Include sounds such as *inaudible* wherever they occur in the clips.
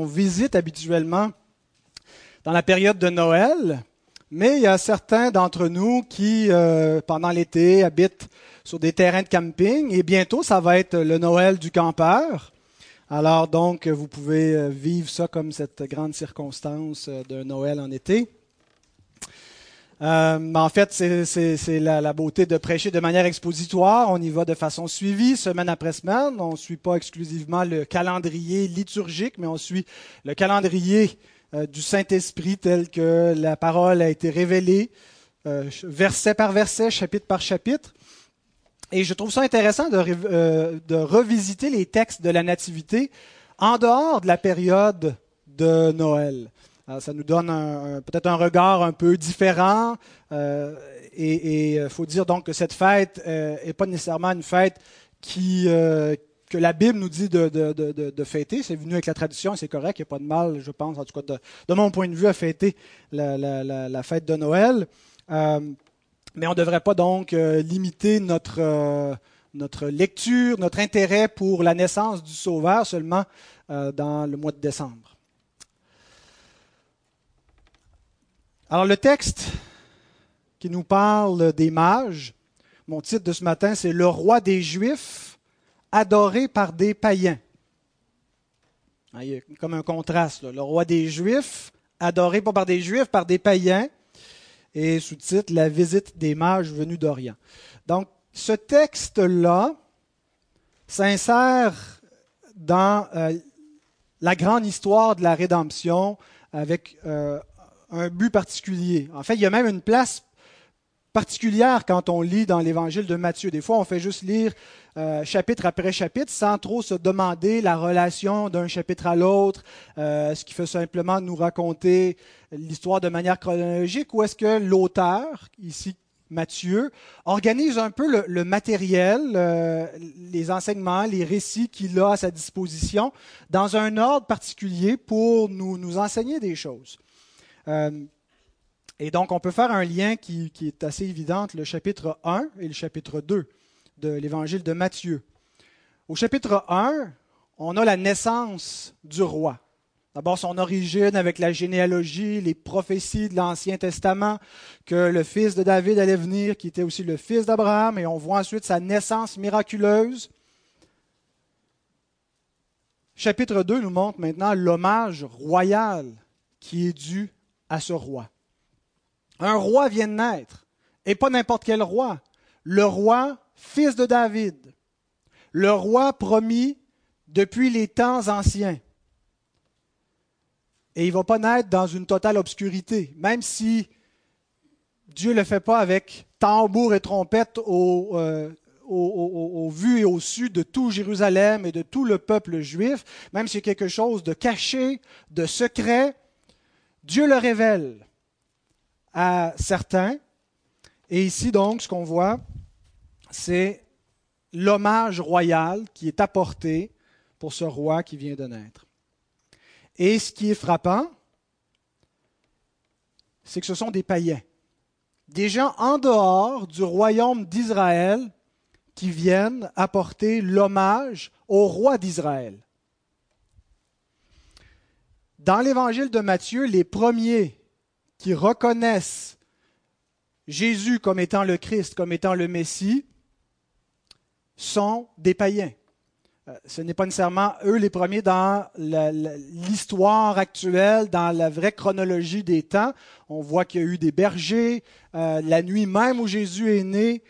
On visite habituellement dans la période de Noël, mais il y a certains d'entre nous qui, euh, pendant l'été, habitent sur des terrains de camping et bientôt, ça va être le Noël du campeur. Alors donc, vous pouvez euh, vivre ça comme cette grande circonstance euh, d'un Noël en été. Euh, en fait, c'est la, beauté de prêcher de manière expositoire. On y va de façon suivie, semaine après semaine. On ne suit pas exclusivement le calendrier liturgique, mais on suit le calendrier euh, du Saint-Esprit tel que la parole a été révélée, euh, verset par verset, chapitre par chapitre. Et je trouve ça intéressant de revisiter les textes de la Nativité en dehors de la période de Noël. Euh, ça nous donne peut-être un regard un peu différent. Euh, et il faut dire donc que cette fête n'est pas nécessairement une fête que la Bible nous dit de, fêter. C'est venu avec la tradition, c'est correct, il n'y a pas de mal, je pense, en tout cas de, mon point de vue, à fêter la, fête de Noël. Euh, mais on ne devrait pas donc limiter notre lecture, notre intérêt pour la naissance du Sauveur seulement dans le mois de décembre. Alors le texte qui nous parle des mages, mon titre de ce matin, c'est Le roi des Juifs adoré par des païens. Ah, comme un contraste. Le roi des Juifs adoré pas par des Juifs, par des païens. Et sous-titre La visite des mages venus d'Orient. Donc ce texte-là s'insère dans euh, la grande histoire de la rédemption avec euh, un but particulier. En fait, il y a même une place particulière quand on lit dans l'évangile de Matthieu. Des fois, on fait juste lire euh, chapitre après chapitre sans trop se demander la relation d'un chapitre à l'autre, euh, ce qui fait simplement nous raconter l'histoire de manière chronologique, ou est-ce que l'auteur, ici Matthieu, organise un peu le, matériel, euh, les enseignements, les récits qu'il a à sa disposition dans un ordre particulier pour nous, nous enseigner des choses. Euh, et donc, on peut faire un lien qui, est assez évident le chapitre 1 et le chapitre 2 de l'évangile de Matthieu. Au chapitre 1, on a la naissance du roi. D'abord, son origine avec la généalogie, les prophéties de l'Ancien Testament, que le fils de David allait venir, qui était aussi le fils d'Abraham, et on voit ensuite sa naissance miraculeuse. Chapitre 2 nous montre maintenant l'hommage royal qui est dû à ce roi. Un roi vient de naître, et pas n'importe quel roi. Le roi, fils de David. Le roi promis depuis les temps anciens. Et il ne va pas naître dans une totale obscurité, même si Dieu ne le fait pas avec tambour et trompette au, euh, au, vu et au su de tout Jérusalem et de tout le peuple juif, même si c'est quelque chose de caché, de secret, Dieu le révèle à certains. Et ici, donc, ce qu'on voit, c'est l'hommage royal qui est apporté pour ce roi qui vient de naître. Et ce qui est frappant, c'est que ce sont des païens, des gens en dehors du royaume d'Israël qui viennent apporter l'hommage au roi d'Israël. Dans l'évangile de Matthieu, les premiers qui reconnaissent Jésus comme étant le Christ, comme étant le Messie, sont des païens. Euh, ce n'est pas nécessairement eux les premiers dans l'histoire actuelle, dans la vraie chronologie des temps. On voit qu'il y a eu des bergers, euh, la nuit même où Jésus est né,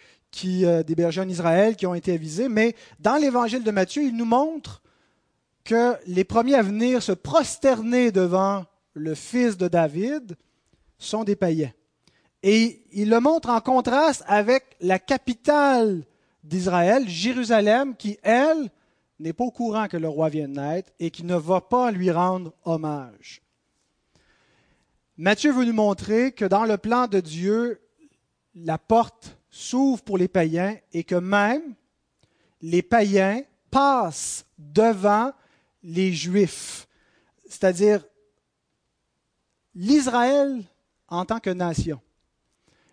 euh, des bergers en Israël qui ont été avisés. Mais dans l'évangile de Matthieu, il nous montre que les premiers à venir se prosterner devant le fils de David sont des païens. Et il le montre en contraste avec la capitale d'Israël, Jérusalem, qui, elle, n'est pas au courant que le roi vient de naître et qui ne va pas lui rendre hommage. Matthieu veut nous montrer que dans le plan de Dieu, la porte s'ouvre pour les païens et que même les païens passent devant les Juifs, c'est-à-dire l'Israël en tant que nation.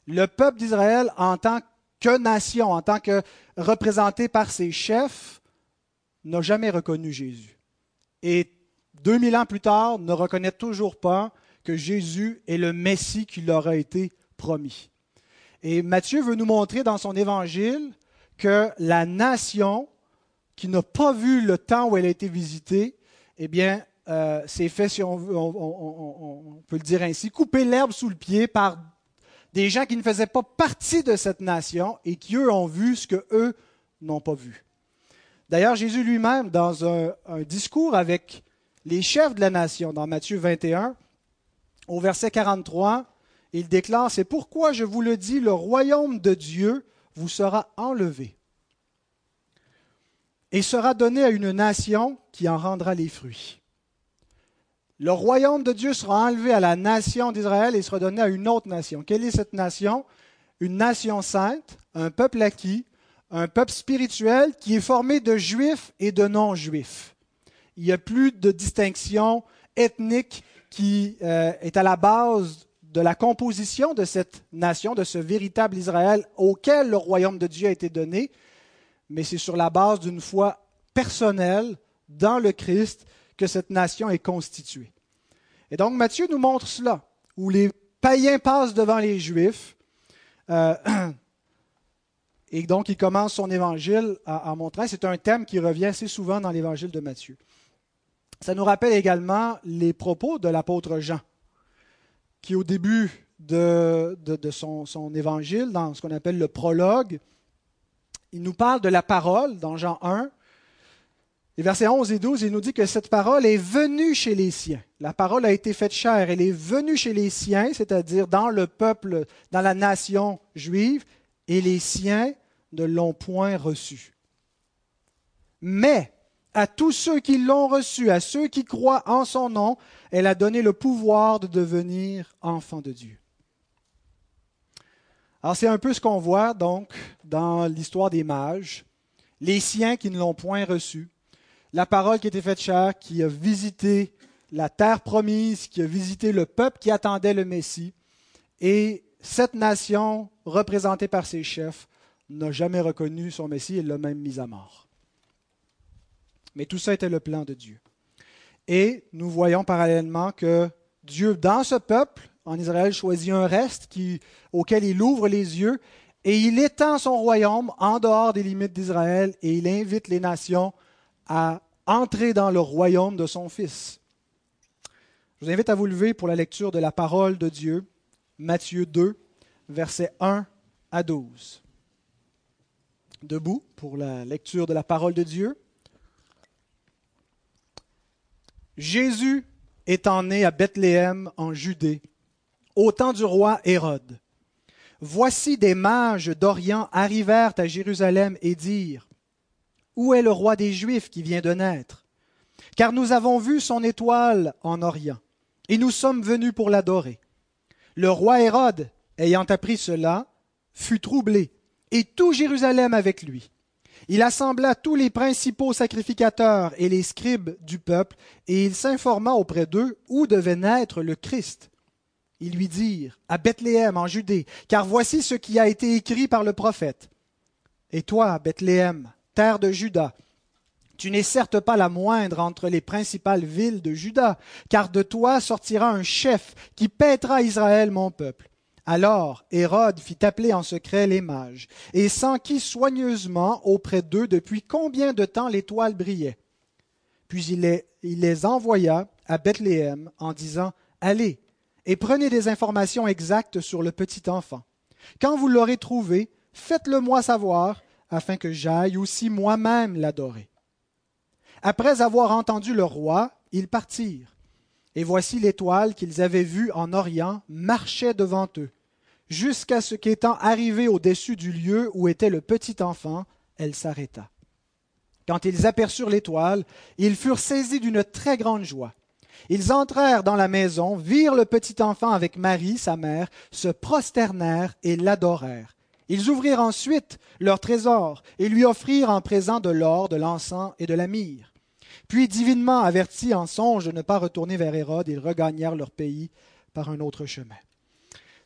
Le peuple d'Israël en tant que nation, en tant que représenté par ses chefs, n'a jamais reconnu Jésus. Et 2000 ans plus tard, ne reconnaissent toujours pas que Jésus est le Messie qui leur a été promis. Et Matthieu veut nous montrer dans son évangile que la nation qui n'a pas vu le temps où elle a été visitée, eh bien, euh, s'est fait, si on, on, peut le dire ainsi, couper l'herbe sous le pied par des gens qui ne faisaient pas partie de cette nation et qui, eux, ont vu ce que eux n'ont pas vu. D'ailleurs, Jésus lui-même, dans un, discours avec les chefs de la nation, dans Matthieu 21, au verset 43, il déclare, C'est pourquoi je vous le dis, le royaume de Dieu vous sera enlevé et sera donné à une nation qui en rendra les fruits. Le royaume de Dieu sera enlevé à la nation d'Israël et sera donné à une autre nation. Quelle est cette nation? Une nation sainte, un peuple acquis, un peuple spirituel qui est formé de juifs et de non-juifs. Il n'y a plus de distinction ethnique qui euh, est à la base de la composition de cette nation, de ce véritable Israël auquel le royaume de Dieu a été donné, mais c'est sur la base d'une foi personnelle dans le Christ que cette nation est constituée. Et donc Matthieu nous montre cela, où les païens passent devant les Juifs. Euh, *clears throat* et donc il commence son évangile en, montrant, c'est un thème qui revient assez souvent dans l'évangile de Matthieu. Ça nous rappelle également les propos de l'apôtre Jean, qui au début de, son, évangile, dans ce qu'on appelle le prologue, il nous parle de la parole dans Jean 1, les versets 11 et 12, il nous dit que cette parole est venue chez les siens. La parole a été faite chair. Elle est venue chez les siens, c'est-à-dire dans le peuple, dans la nation juive, et les siens ne l'ont point reçue. Mais à tous ceux qui l'ont reçue, à ceux qui croient en son nom, elle a donné le pouvoir de devenir enfants de Dieu. Alors c'est un peu ce qu'on voit donc dans l'histoire des mages, les siens qui ne l'ont point reçue la parole qui été faite chair, qui a visité la terre promise, qui a visité le peuple qui attendait le Messie. Et cette nation, représentée par ses chefs, n'a jamais reconnu son Messie et l'a même mis à mort. Mais tout ça était le plan de Dieu. Et nous voyons parallèlement que Dieu, dans ce peuple, en Israël, choisit un reste auquel il ouvre les yeux et il étend son royaume en dehors des limites d'Israël et il invite les nations à entrer dans le royaume de son Fils. Je vous invite à vous lever pour la lecture de la parole de Dieu, Matthieu 2, versets 1 à 12. Debout pour la lecture de la parole de Dieu. Jésus étant né à Bethléem en Judée, au temps du roi Hérode. Voici des mages d'Orient arrivèrent à Jérusalem et dirent où est le roi des Juifs qui vient de naître? Car nous avons vu son étoile en Orient, et nous sommes venus pour l'adorer. Le roi Hérode, ayant appris cela, fut troublé, et tout Jérusalem avec lui. Il assembla tous les principaux sacrificateurs et les scribes du peuple, et il s'informa auprès d'eux où devait naître le Christ. Ils lui dirent, à Bethléem en Judée, car voici ce qui a été écrit par le prophète. Et toi, Bethléem, terre de Juda. Tu n'es certes pas la moindre entre les principales villes de Juda, car de toi sortira un chef qui paîtra Israël, mon peuple. Alors Hérode fit appeler en secret les mages, et s'enquit soigneusement auprès d'eux depuis combien de temps l'étoile brillait. Puis il les, il les envoya à Bethléem en disant Allez et prenez des informations exactes sur le petit enfant. Quand vous l'aurez trouvé, faites-le moi savoir, afin que j'aille aussi moi-même l'adorer. Après avoir entendu le roi, ils partirent. Et voici l'étoile qu'ils avaient vue en Orient marchait devant eux, jusqu'à ce qu'étant arrivée au-dessus du lieu où était le petit enfant, elle s'arrêta. Quand ils aperçurent l'étoile, ils furent saisis d'une très grande joie. Ils entrèrent dans la maison, virent le petit enfant avec Marie, sa mère, se prosternèrent et l'adorèrent. Ils ouvrirent ensuite leur trésor et lui offrirent en présent de l'or, de l'encens et de la myrrhe. Puis, divinement avertis en songe de ne pas retourner vers Hérode, ils regagnèrent leur pays par un autre chemin.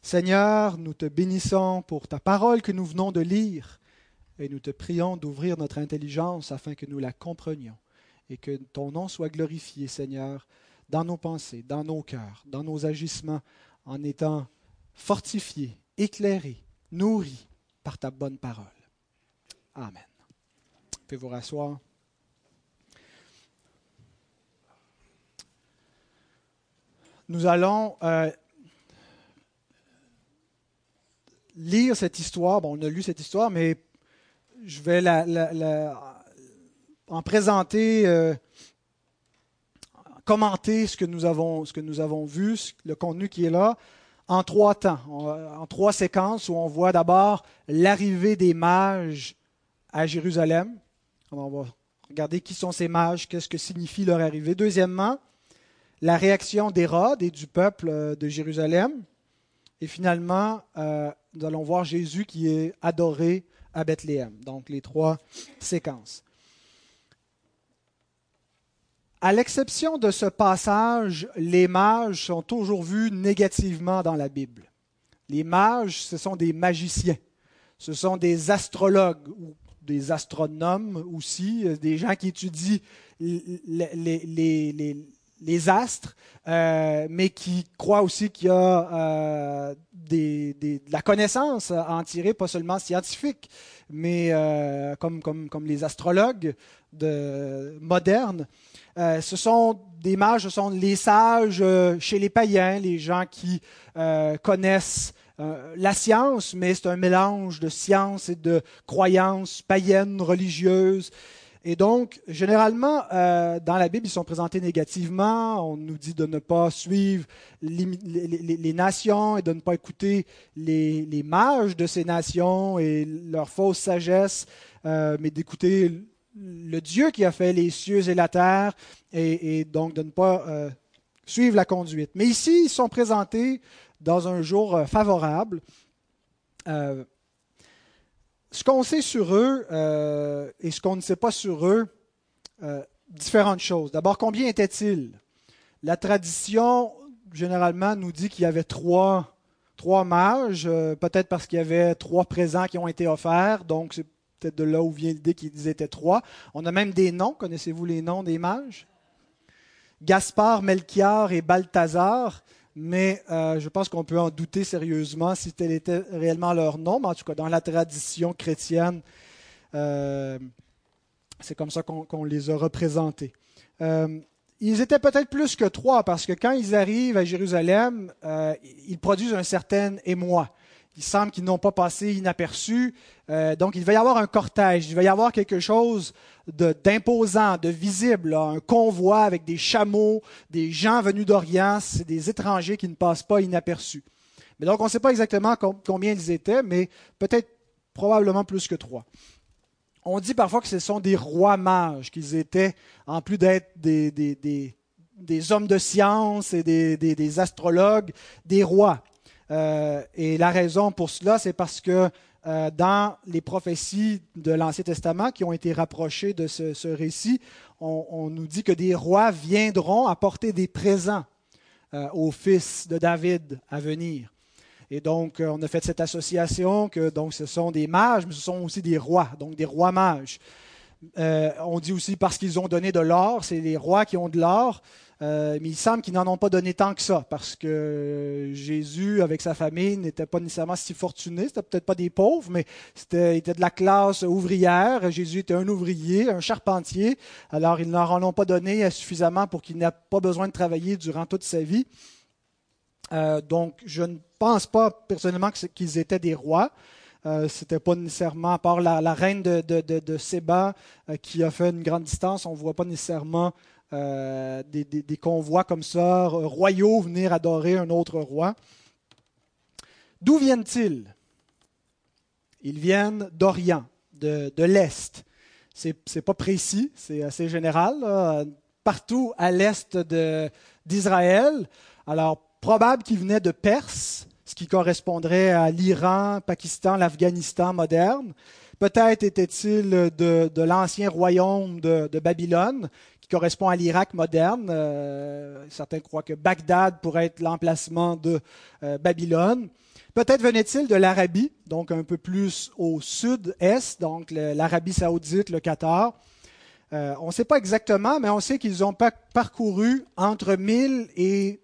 Seigneur, nous te bénissons pour ta parole que nous venons de lire et nous te prions d'ouvrir notre intelligence afin que nous la comprenions et que ton nom soit glorifié, Seigneur, dans nos pensées, dans nos cœurs, dans nos agissements, en étant fortifiés, éclairés, nourris par ta bonne parole. Amen. Pouvez vous rasseoir. Nous allons euh, lire cette histoire. Bon, on a lu cette histoire, mais je vais en présenter, euh, commenter ce que, nous avons, ce que nous avons vu, le contenu qui est là, en trois temps, en, trois séquences où on voit d'abord l'arrivée des mages à Jérusalem. on va regarder qui sont ces mages, qu'est-ce que signifie leur arrivée. Deuxièmement, la réaction d'Hérode et du peuple euh, de Jérusalem. Et finalement, euh, nous allons voir Jésus qui est adoré à Bethléem. Donc les trois séquences. À l'exception de ce passage, les mages sont toujours vus négativement dans la Bible. Les mages, ce sont des magiciens, ce sont des astrologues ou des astronomes aussi, des gens qui étudient les, astres, euh, mais qui croient aussi qu'il y a euh, de la connaissance à en tirer, pas seulement scientifique, mais euh, comme, les astrologues de, modernes. Ce sont des mages, ce sont les sages chez les païens, les gens qui connaissent la science, mais c'est un mélange de science et de croyances païennes, religieuses. Et donc, généralement, euh, dans la Bible, ils sont présentés négativement. On nous dit de ne pas suivre les, nations et de ne pas écouter les, mages de ces nations et leur fausse sagesse, euh, mais d'écouter le Dieu qui a fait les cieux et la terre et, donc de ne pas euh, suivre la conduite. Mais ici, ils sont présentés dans un jour favorable ce qu'on sait sur eux euh, et ce qu'on ne sait pas sur eux, euh, différentes choses. D'abord, combien étaient-ils? La tradition, généralement, nous dit qu'il y avait trois, trois mages, euh, peut-être parce qu'il y avait trois présents qui ont été offerts, donc c'est peut-être de là où vient l'idée qu'ils étaient trois. On a même des noms, connaissez-vous les noms des mages? Gaspard, Melchior et Balthazar mais euh, je pense qu'on peut en douter sérieusement si tel était réellement leur nom. Mais en tout cas, dans la tradition chrétienne, euh, c'est comme ça qu'on les a représentés. Euh, ils étaient peut-être plus que trois parce que quand ils arrivent à Jérusalem, ils produisent un certain émoi il semble qu'ils n'ont pas passé inaperçus. Euh, donc, il va y avoir un cortège, il va y avoir quelque chose d'imposant, de, visible, un convoi avec des chameaux, des gens venus d'Orient, c'est des étrangers qui ne passent pas inaperçus. Mais donc, on ne sait pas exactement combien ils étaient, mais peut-être probablement plus que trois. On dit parfois que ce sont des rois mages qu'ils étaient, en plus d'être des, des, hommes de science et des, astrologues, des rois. Euh, et la raison pour cela, c'est parce que euh, dans les prophéties de l'Ancien Testament qui ont été rapprochées de ce, récit, on, nous dit que des rois viendront apporter des présents euh, aux fils de David à venir. Et donc, on a fait cette association que donc, ce sont des mages, mais ce sont aussi des rois, donc des rois mages. on dit aussi parce qu'ils ont donné de l'or, c'est les rois qui ont de l'or. Euh, mais il semble qu'ils n'en ont pas donné tant que ça, parce que Jésus, avec sa famille, n'était pas nécessairement si fortuné. C'était peut-être pas des pauvres, mais c'était, était de la classe ouvrière. Jésus était un ouvrier, un charpentier. Alors, ils n'en ont pas donné suffisamment pour qu'il n'ait pas besoin de travailler durant toute sa vie. Euh, donc, je ne pense pas personnellement qu'ils étaient des rois. Euh, c'était pas nécessairement, à part la, reine de, Séba qui a fait une grande distance, on ne voit pas nécessairement euh, des, convois comme ça, royaux, venir adorer un autre roi. D'où viennent-ils? Ils viennent d'Orient, de, l'Est. Ce n'est pas précis, c'est assez général. Partout à l'Est d'Israël. Alors, probable qu'ils venaient de Perse, ce qui correspondrait à l'Iran, Pakistan, l'Afghanistan moderne. Peut-être étaient-ils de, l'ancien royaume de, Babylone, correspond à l'Irak moderne. Euh, certains croient que Bagdad pourrait être l'emplacement de euh, Babylone. Peut-être venait-il de l'Arabie, donc un peu plus au sud-est, donc l'Arabie saoudite, le Qatar. Euh, on ne sait pas exactement, mais on sait qu'ils ont parcouru entre 1000 et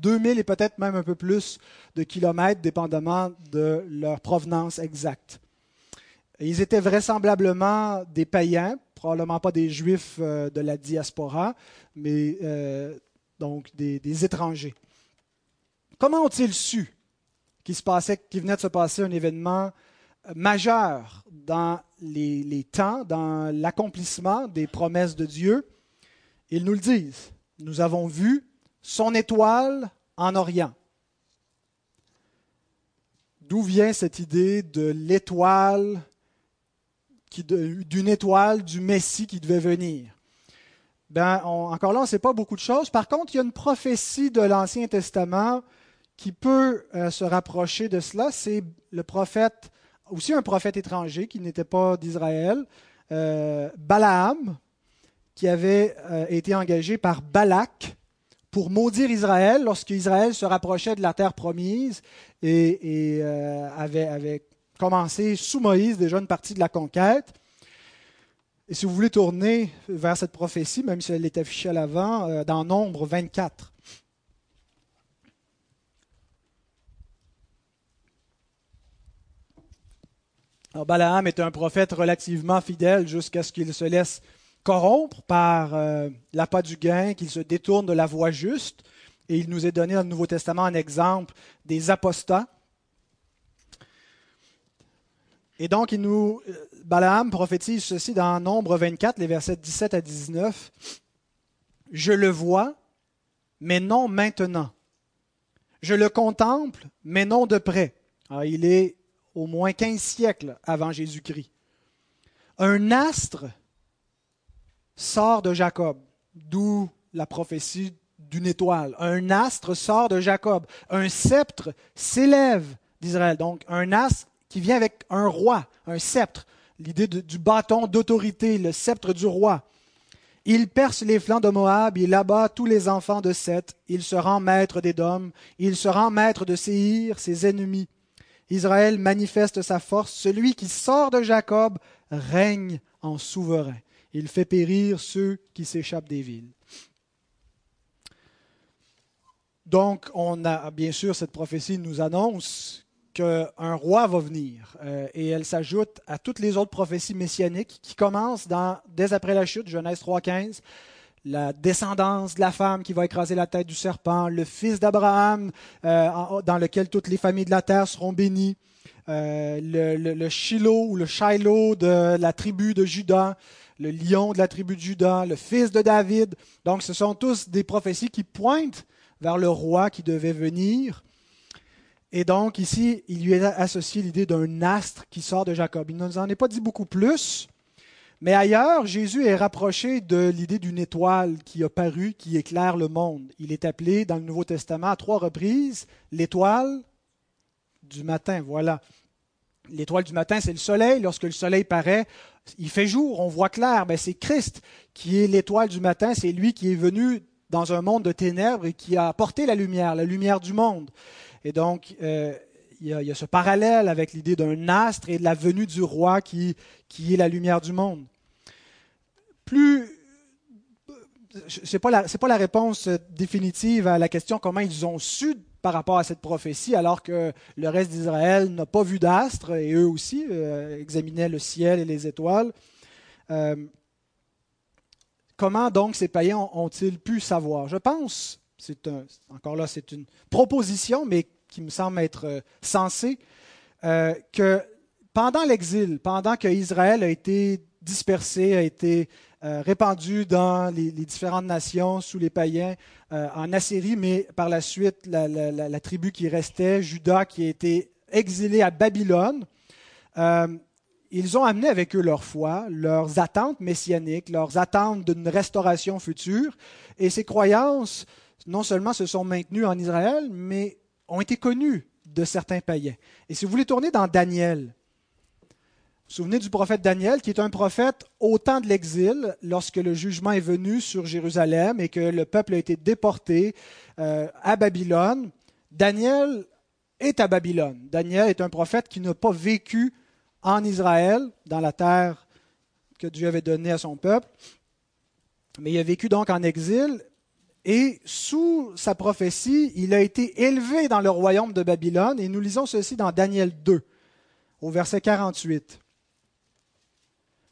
2000 et peut-être même un peu plus de kilomètres, dépendamment de leur provenance exacte. Ils étaient vraisemblablement des païens, probablement pas des juifs euh, de la diaspora, mais euh, donc des, étrangers. Comment ont-ils su qu'il venait de se passer un événement majeur dans les, temps, dans l'accomplissement des promesses de Dieu? Ils nous le disent. Nous avons vu son étoile en Orient. D'où vient cette idée de l'étoile, d'une étoile du Messie qui devait venir ben, Encore là, on ne sait pas beaucoup de choses. Par contre, il y a une prophétie de l'Ancien Testament qui peut euh, se rapprocher de cela. C'est le prophète aussi un prophète étranger qui n'était pas d'Israël, euh, Balaam, qui avait euh, été engagé par Balak pour maudire Israël lorsque Israël se rapprochait de la terre promise et, euh, avait, commencé sous Moïse déjà une partie de la conquête. Et si vous voulez tourner vers cette prophétie, même si elle est affichée à l'avant, dans Nombre 24. Alors, Balaam est un prophète relativement fidèle jusqu'à ce qu'il se laisse corrompre par euh, l'appât du gain, qu'il se détourne de la voie juste. Et il nous est donné dans le Nouveau Testament un exemple des apostats. Et donc, il nous, euh, Balaam prophétise ceci dans Nombre 24, les versets 17 à 19. Je le vois, mais non maintenant. Je le contemple, mais non de près. Alors, il est au moins 15 siècles avant Jésus-Christ. Un astre sort de Jacob, d'où la prophétie d'une étoile. Un astre sort de Jacob. Un sceptre s'élève d'Israël. Donc un astre qui vient avec un roi, un sceptre, l'idée du bâton d'autorité, le sceptre du roi. Il perce les flancs de Moab, il abat tous les enfants de Seth, il se rend maître d'Édom, il se rend maître de Séhir, ses ennemis. Israël manifeste sa force. Celui qui sort de Jacob règne en souverain. Il fait périr ceux qui s'échappent des villes. Donc, on a bien sûr cette prophétie nous annonce qu'un roi va venir, euh, et elle s'ajoute à toutes les autres prophéties messianiques qui commencent dès après la chute, Genèse 3.15, la descendance de la femme qui va écraser la tête du serpent, le fils d'Abraham euh, dans lequel toutes les familles de la terre seront bénies, euh, le, le, Shiloh ou le Shiloh de la tribu de Judas, le lion de la tribu de Judas, le fils de David. Donc ce sont tous des prophéties qui pointent vers le roi qui devait venir. Et donc ici, il lui est associé l'idée d'un astre qui sort de Jacob. Il ne nous en est pas dit beaucoup plus. Mais ailleurs, Jésus est rapproché de l'idée d'une étoile qui a paru, qui éclaire le monde. Il est appelé dans le Nouveau Testament à trois reprises l'étoile du matin. Voilà. L'étoile du matin, c'est le soleil. Lorsque le soleil paraît, il fait jour, on voit clair. Ben, c'est Christ qui est l'étoile du matin. C'est lui qui est venu dans un monde de ténèbres et qui a apporté la lumière, la lumière du monde. Et donc, euh, il, y a, ce parallèle avec l'idée d'un astre et de la venue du roi qui, qui est la lumière du monde. Plus, ce n'est pas, la, pas la réponse définitive à la question comment ils ont su par rapport à cette prophétie, alors que le reste d'Israël n'a pas vu d'astre, et eux aussi euh, examinaient le ciel et les étoiles. Euh, comment donc ces païens ont-ils pu savoir? Je pense, c'est encore là, c'est une proposition, mais qui me semble être euh, sensé, euh, que pendant l'exil, pendant que Israël a été dispersé, a été euh, répandu dans les, différentes nations sous les païens, en Assyrie, mais par la suite, la, tribu qui restait, Judas, qui a été exilé à Babylone, ils ont amené avec eux leur foi, leurs attentes messianiques, leurs attentes d'une restauration future, et ces croyances non seulement se sont maintenues en Israël, mais ont été connus de certains païens. Et si vous voulez tourner dans Daniel, vous vous souvenez du prophète Daniel, qui est un prophète au temps de l'exil, lorsque le jugement est venu sur Jérusalem et que le peuple a été déporté euh, à Babylone. Daniel est à Babylone. Daniel est un prophète qui n'a pas vécu en Israël, dans la terre que Dieu avait donnée à son peuple. Mais il a vécu donc en exil et sous sa prophétie, il a été élevé dans le royaume de Babylone. Et nous lisons ceci dans Daniel 2, au verset 48.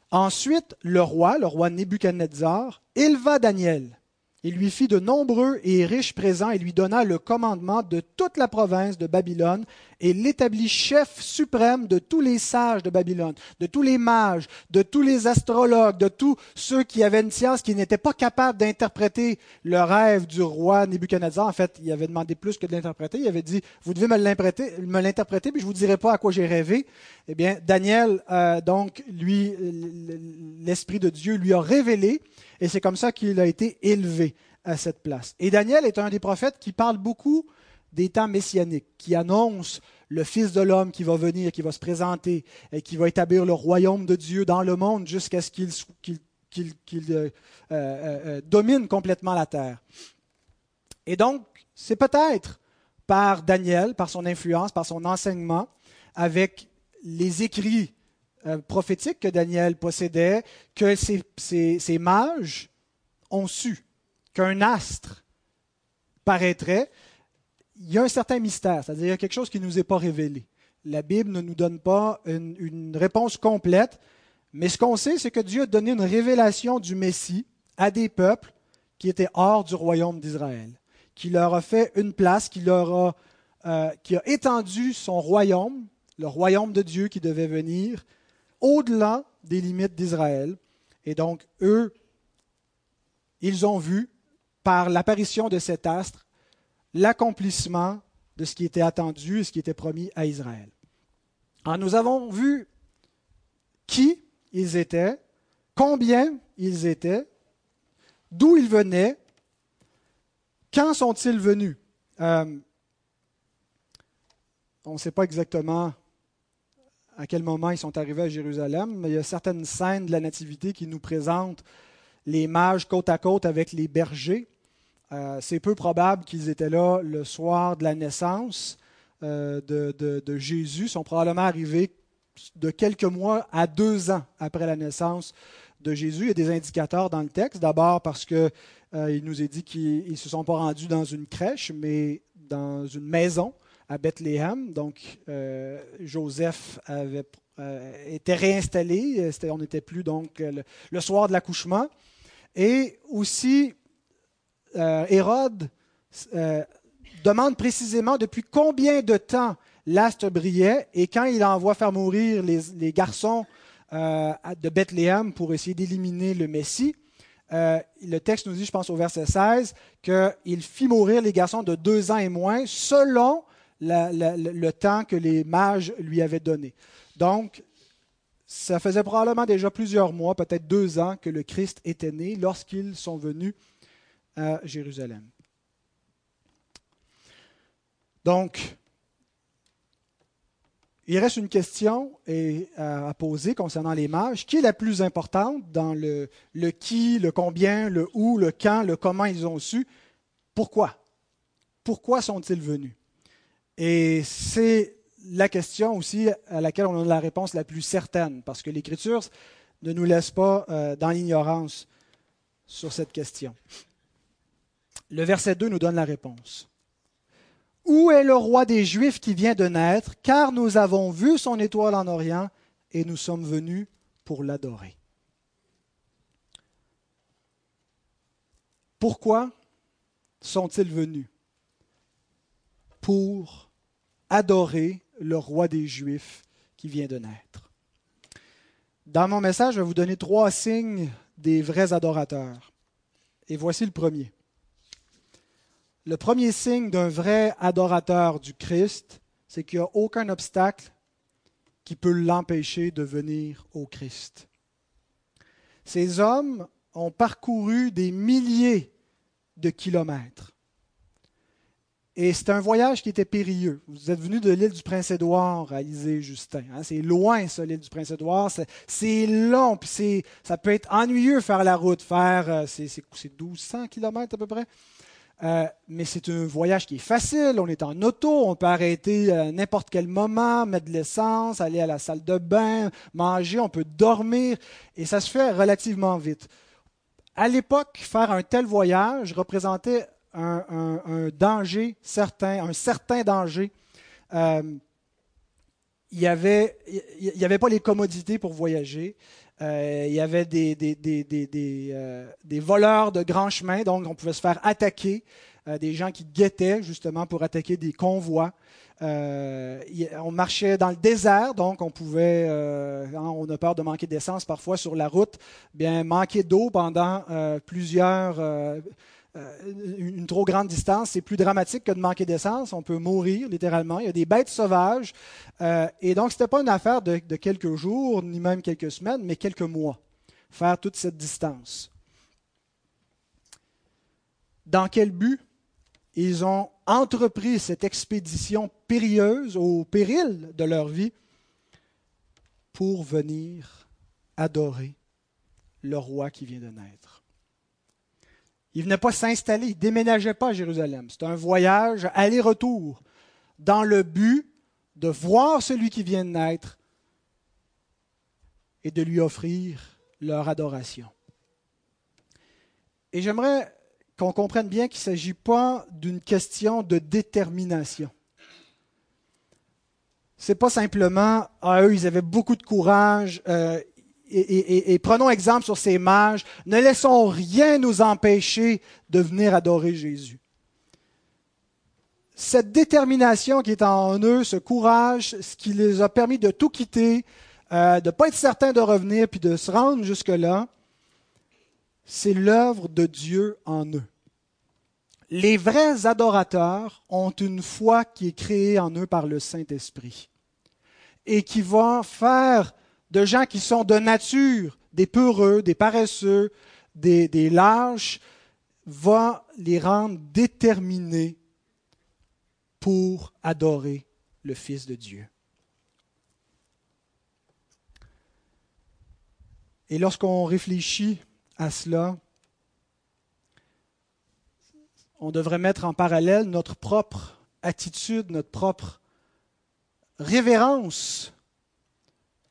Ensuite, le roi, le roi Nebuchadnezzar, éleva Daniel il lui fit de nombreux et riches présents et lui donna le commandement de toute la province de Babylone et l'établit chef suprême de tous les sages de Babylone, de tous les mages, de tous les astrologues, de tous ceux qui avaient une science qui n'étaient pas capables d'interpréter le rêve du roi Nebuchadnezzar. En fait, il avait demandé plus que de l'interpréter. Il avait dit, vous devez me l'interpréter, mais je vous dirai pas à quoi j'ai rêvé. Eh bien, Daniel, euh, donc, lui, l'Esprit de Dieu lui a révélé et c'est comme ça qu'il a été élevé à cette place. Et Daniel est un des prophètes qui parle beaucoup des temps messianiques, qui annonce le Fils de l'homme qui va venir, qui va se présenter, et qui va établir le royaume de Dieu dans le monde jusqu'à ce qu'il euh, euh, euh, domine complètement la terre. Et donc, c'est peut-être par Daniel, par son influence, par son enseignement, avec les écrits euh, prophétique que Daniel possédait, que ces, mages ont su qu'un astre paraîtrait, il y a un certain mystère, c'est-à-dire il y a quelque chose qui ne nous est pas révélé. La Bible ne nous donne pas une, réponse complète, mais ce qu'on sait, c'est que Dieu a donné une révélation du Messie à des peuples qui étaient hors du royaume d'Israël, qui leur a fait une place, qui leur a, euh, qui a étendu son royaume, le royaume de Dieu qui devait venir, au-delà des limites d'Israël. Et donc, eux, ils ont vu, par l'apparition de cet astre, l'accomplissement de ce qui était attendu et ce qui était promis à Israël. Alors, nous avons vu qui ils étaient, combien ils étaient, d'où ils venaient, quand sont-ils venus. Euh, on ne sait pas exactement à quel moment ils sont arrivés à Jérusalem, il y a certaines scènes de la Nativité qui nous présentent les mages côte à côte avec les bergers. Euh, c'est peu probable qu'ils étaient là le soir de la naissance euh, de, Jésus. Ils sont probablement arrivés de quelques mois à deux ans après la naissance de Jésus. Il y a des indicateurs dans le texte. D'abord parce qu'il euh, nous est dit qu'ils ne se sont pas rendus dans une crèche, mais dans une maison à Bethléem. Donc, euh, Joseph avait, euh, était réinstallé. on n'était plus donc le, soir de l'accouchement. Et aussi, euh, Hérode demande précisément depuis combien de temps l'astre brillait et quand il envoie faire mourir les, garçons de Bethléem pour essayer d'éliminer le Messie. le texte nous dit, je pense au verset 16, qu'il fit mourir les garçons de deux ans et moins selon le temps que les mages lui avaient donné. Donc, ça faisait probablement déjà plusieurs mois, peut-être deux ans, que le Christ était né lorsqu'ils sont venus à Jérusalem. Donc, il reste une question à poser concernant les mages. Qui est la plus importante dans le, le qui, le combien, le où, le quand, le comment ils ont su? Pourquoi? Pourquoi sont-ils venus? Et c'est la question aussi à laquelle on a la réponse la plus certaine, parce que l'Écriture ne nous laisse pas euh, dans l'ignorance sur cette question. Le verset 2 nous donne la réponse. Où est le roi des Juifs qui vient de naître Car nous avons vu son étoile en Orient et nous sommes venus pour l'adorer. Pourquoi sont-ils venus? Pour adorer le roi des Juifs qui vient de naître. Dans mon message, je vais vous donner trois signes des vrais adorateurs. Et voici le premier. Le premier signe d'un vrai adorateur du Christ, c'est qu'il n'y a aucun obstacle qui peut l'empêcher de venir au Christ. Ces hommes ont parcouru des milliers de kilomètres. Et c'est un voyage qui était périlleux. Vous êtes venu de l'île du Prince-Édouard à Isée-Justin. Hein. C'est loin, ça, l'île du Prince-Édouard. C'est long, puis ça peut être ennuyeux faire la route, faire, euh, c'est 1200 km à peu près? Euh, mais c'est un voyage qui est facile. On est en auto, on peut arrêter à n'importe quel moment, mettre de l'essence, aller à la salle de bain, manger, on peut dormir, et ça se fait relativement vite. à l'époque, faire un tel voyage représentait un, danger certain, un certain danger. Euh, il n'y avait, il avait pas les commodités pour voyager. Euh, il y avait des, des, des, des, euh, des, voleurs de grands chemins, donc on pouvait se faire attaquer, des gens qui guettaient justement pour attaquer des convois. on marchait dans le désert, donc on pouvait, hein, on a peur de manquer d'essence parfois sur la route, bien manquer d'eau pendant plusieurs une trop grande distance, c'est plus dramatique que de manquer d'essence. On peut mourir littéralement. Il y a des bêtes sauvages. Euh, et donc, ce n'était pas une affaire de, quelques jours, ni même quelques semaines, mais quelques mois, faire toute cette distance. Dans quel but ils ont entrepris cette expédition périlleuse au péril de leur vie pour venir adorer le roi qui vient de naître? Il ne venait pas s'installer, il ne déménageait pas à Jérusalem. C'était un voyage aller-retour dans le but de voir celui qui vient de naître et de lui offrir leur adoration. Et j'aimerais qu'on comprenne bien qu'il ne s'agit pas d'une question de détermination. Ce n'est pas simplement, ah, eux, ils avaient beaucoup de courage, euh, et, prenons exemple sur ces mages, ne laissons rien nous empêcher de venir adorer Jésus. Cette détermination qui est en eux, ce courage, ce qui les a permis de tout quitter, euh, de ne pas être certain de revenir, puis de se rendre jusque-là, c'est l'œuvre de Dieu en eux. Les vrais adorateurs ont une foi qui est créée en eux par le Saint-Esprit et qui va faire de gens qui sont de nature des peureux, des paresseux, des, lâches, va les rendre déterminés pour adorer le Fils de Dieu. Et lorsqu'on réfléchit à cela, on devrait mettre en parallèle notre propre attitude, notre propre révérence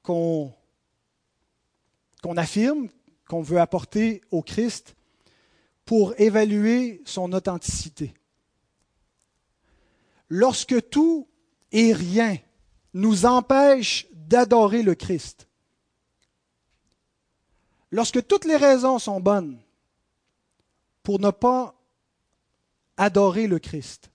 qu'on affirme, qu'on veut apporter au Christ pour évaluer son authenticité. Lorsque tout et rien nous empêche d'adorer le Christ, lorsque toutes les raisons sont bonnes pour ne pas adorer le Christ,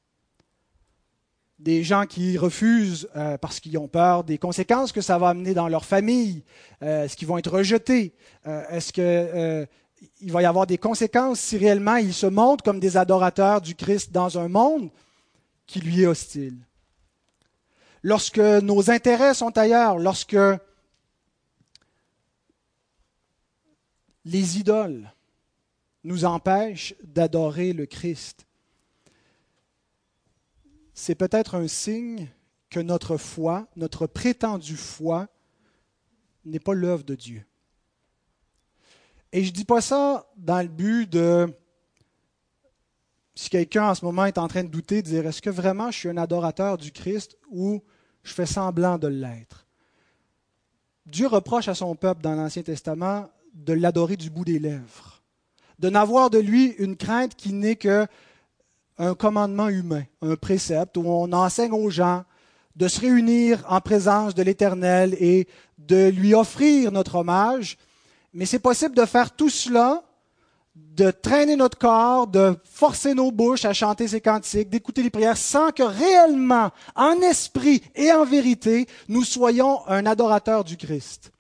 des gens qui refusent euh, parce qu'ils ont peur des conséquences que ça va amener dans leur famille. Euh, est-ce qu'ils vont être rejetés? Euh, est-ce qu'il va y avoir des conséquences si réellement ils se montrent comme des adorateurs du Christ dans un monde qui lui est hostile? Lorsque nos intérêts sont ailleurs, lorsque les idoles nous empêchent d'adorer le Christ, c'est peut-être un signe que notre foi, notre prétendue foi, n'est pas l'œuvre de Dieu. Et je ne dis pas ça dans le but de, si quelqu'un en ce moment est en train de douter, de dire est-ce que vraiment je suis un adorateur du Christ ou je fais semblant de l'être? Dieu reproche à son peuple dans l'Ancien Testament de l'adorer du bout des lèvres, de n'avoir de lui une crainte qui n'est que un commandement humain, un précepte où on enseigne aux gens de se réunir en présence de l'Éternel et de lui offrir notre hommage. Mais c'est possible de faire tout cela, de traîner notre corps, de forcer nos bouches à chanter ces cantiques, d'écouter les prières, sans que réellement, en esprit et en vérité, nous soyons un adorateur du Christ.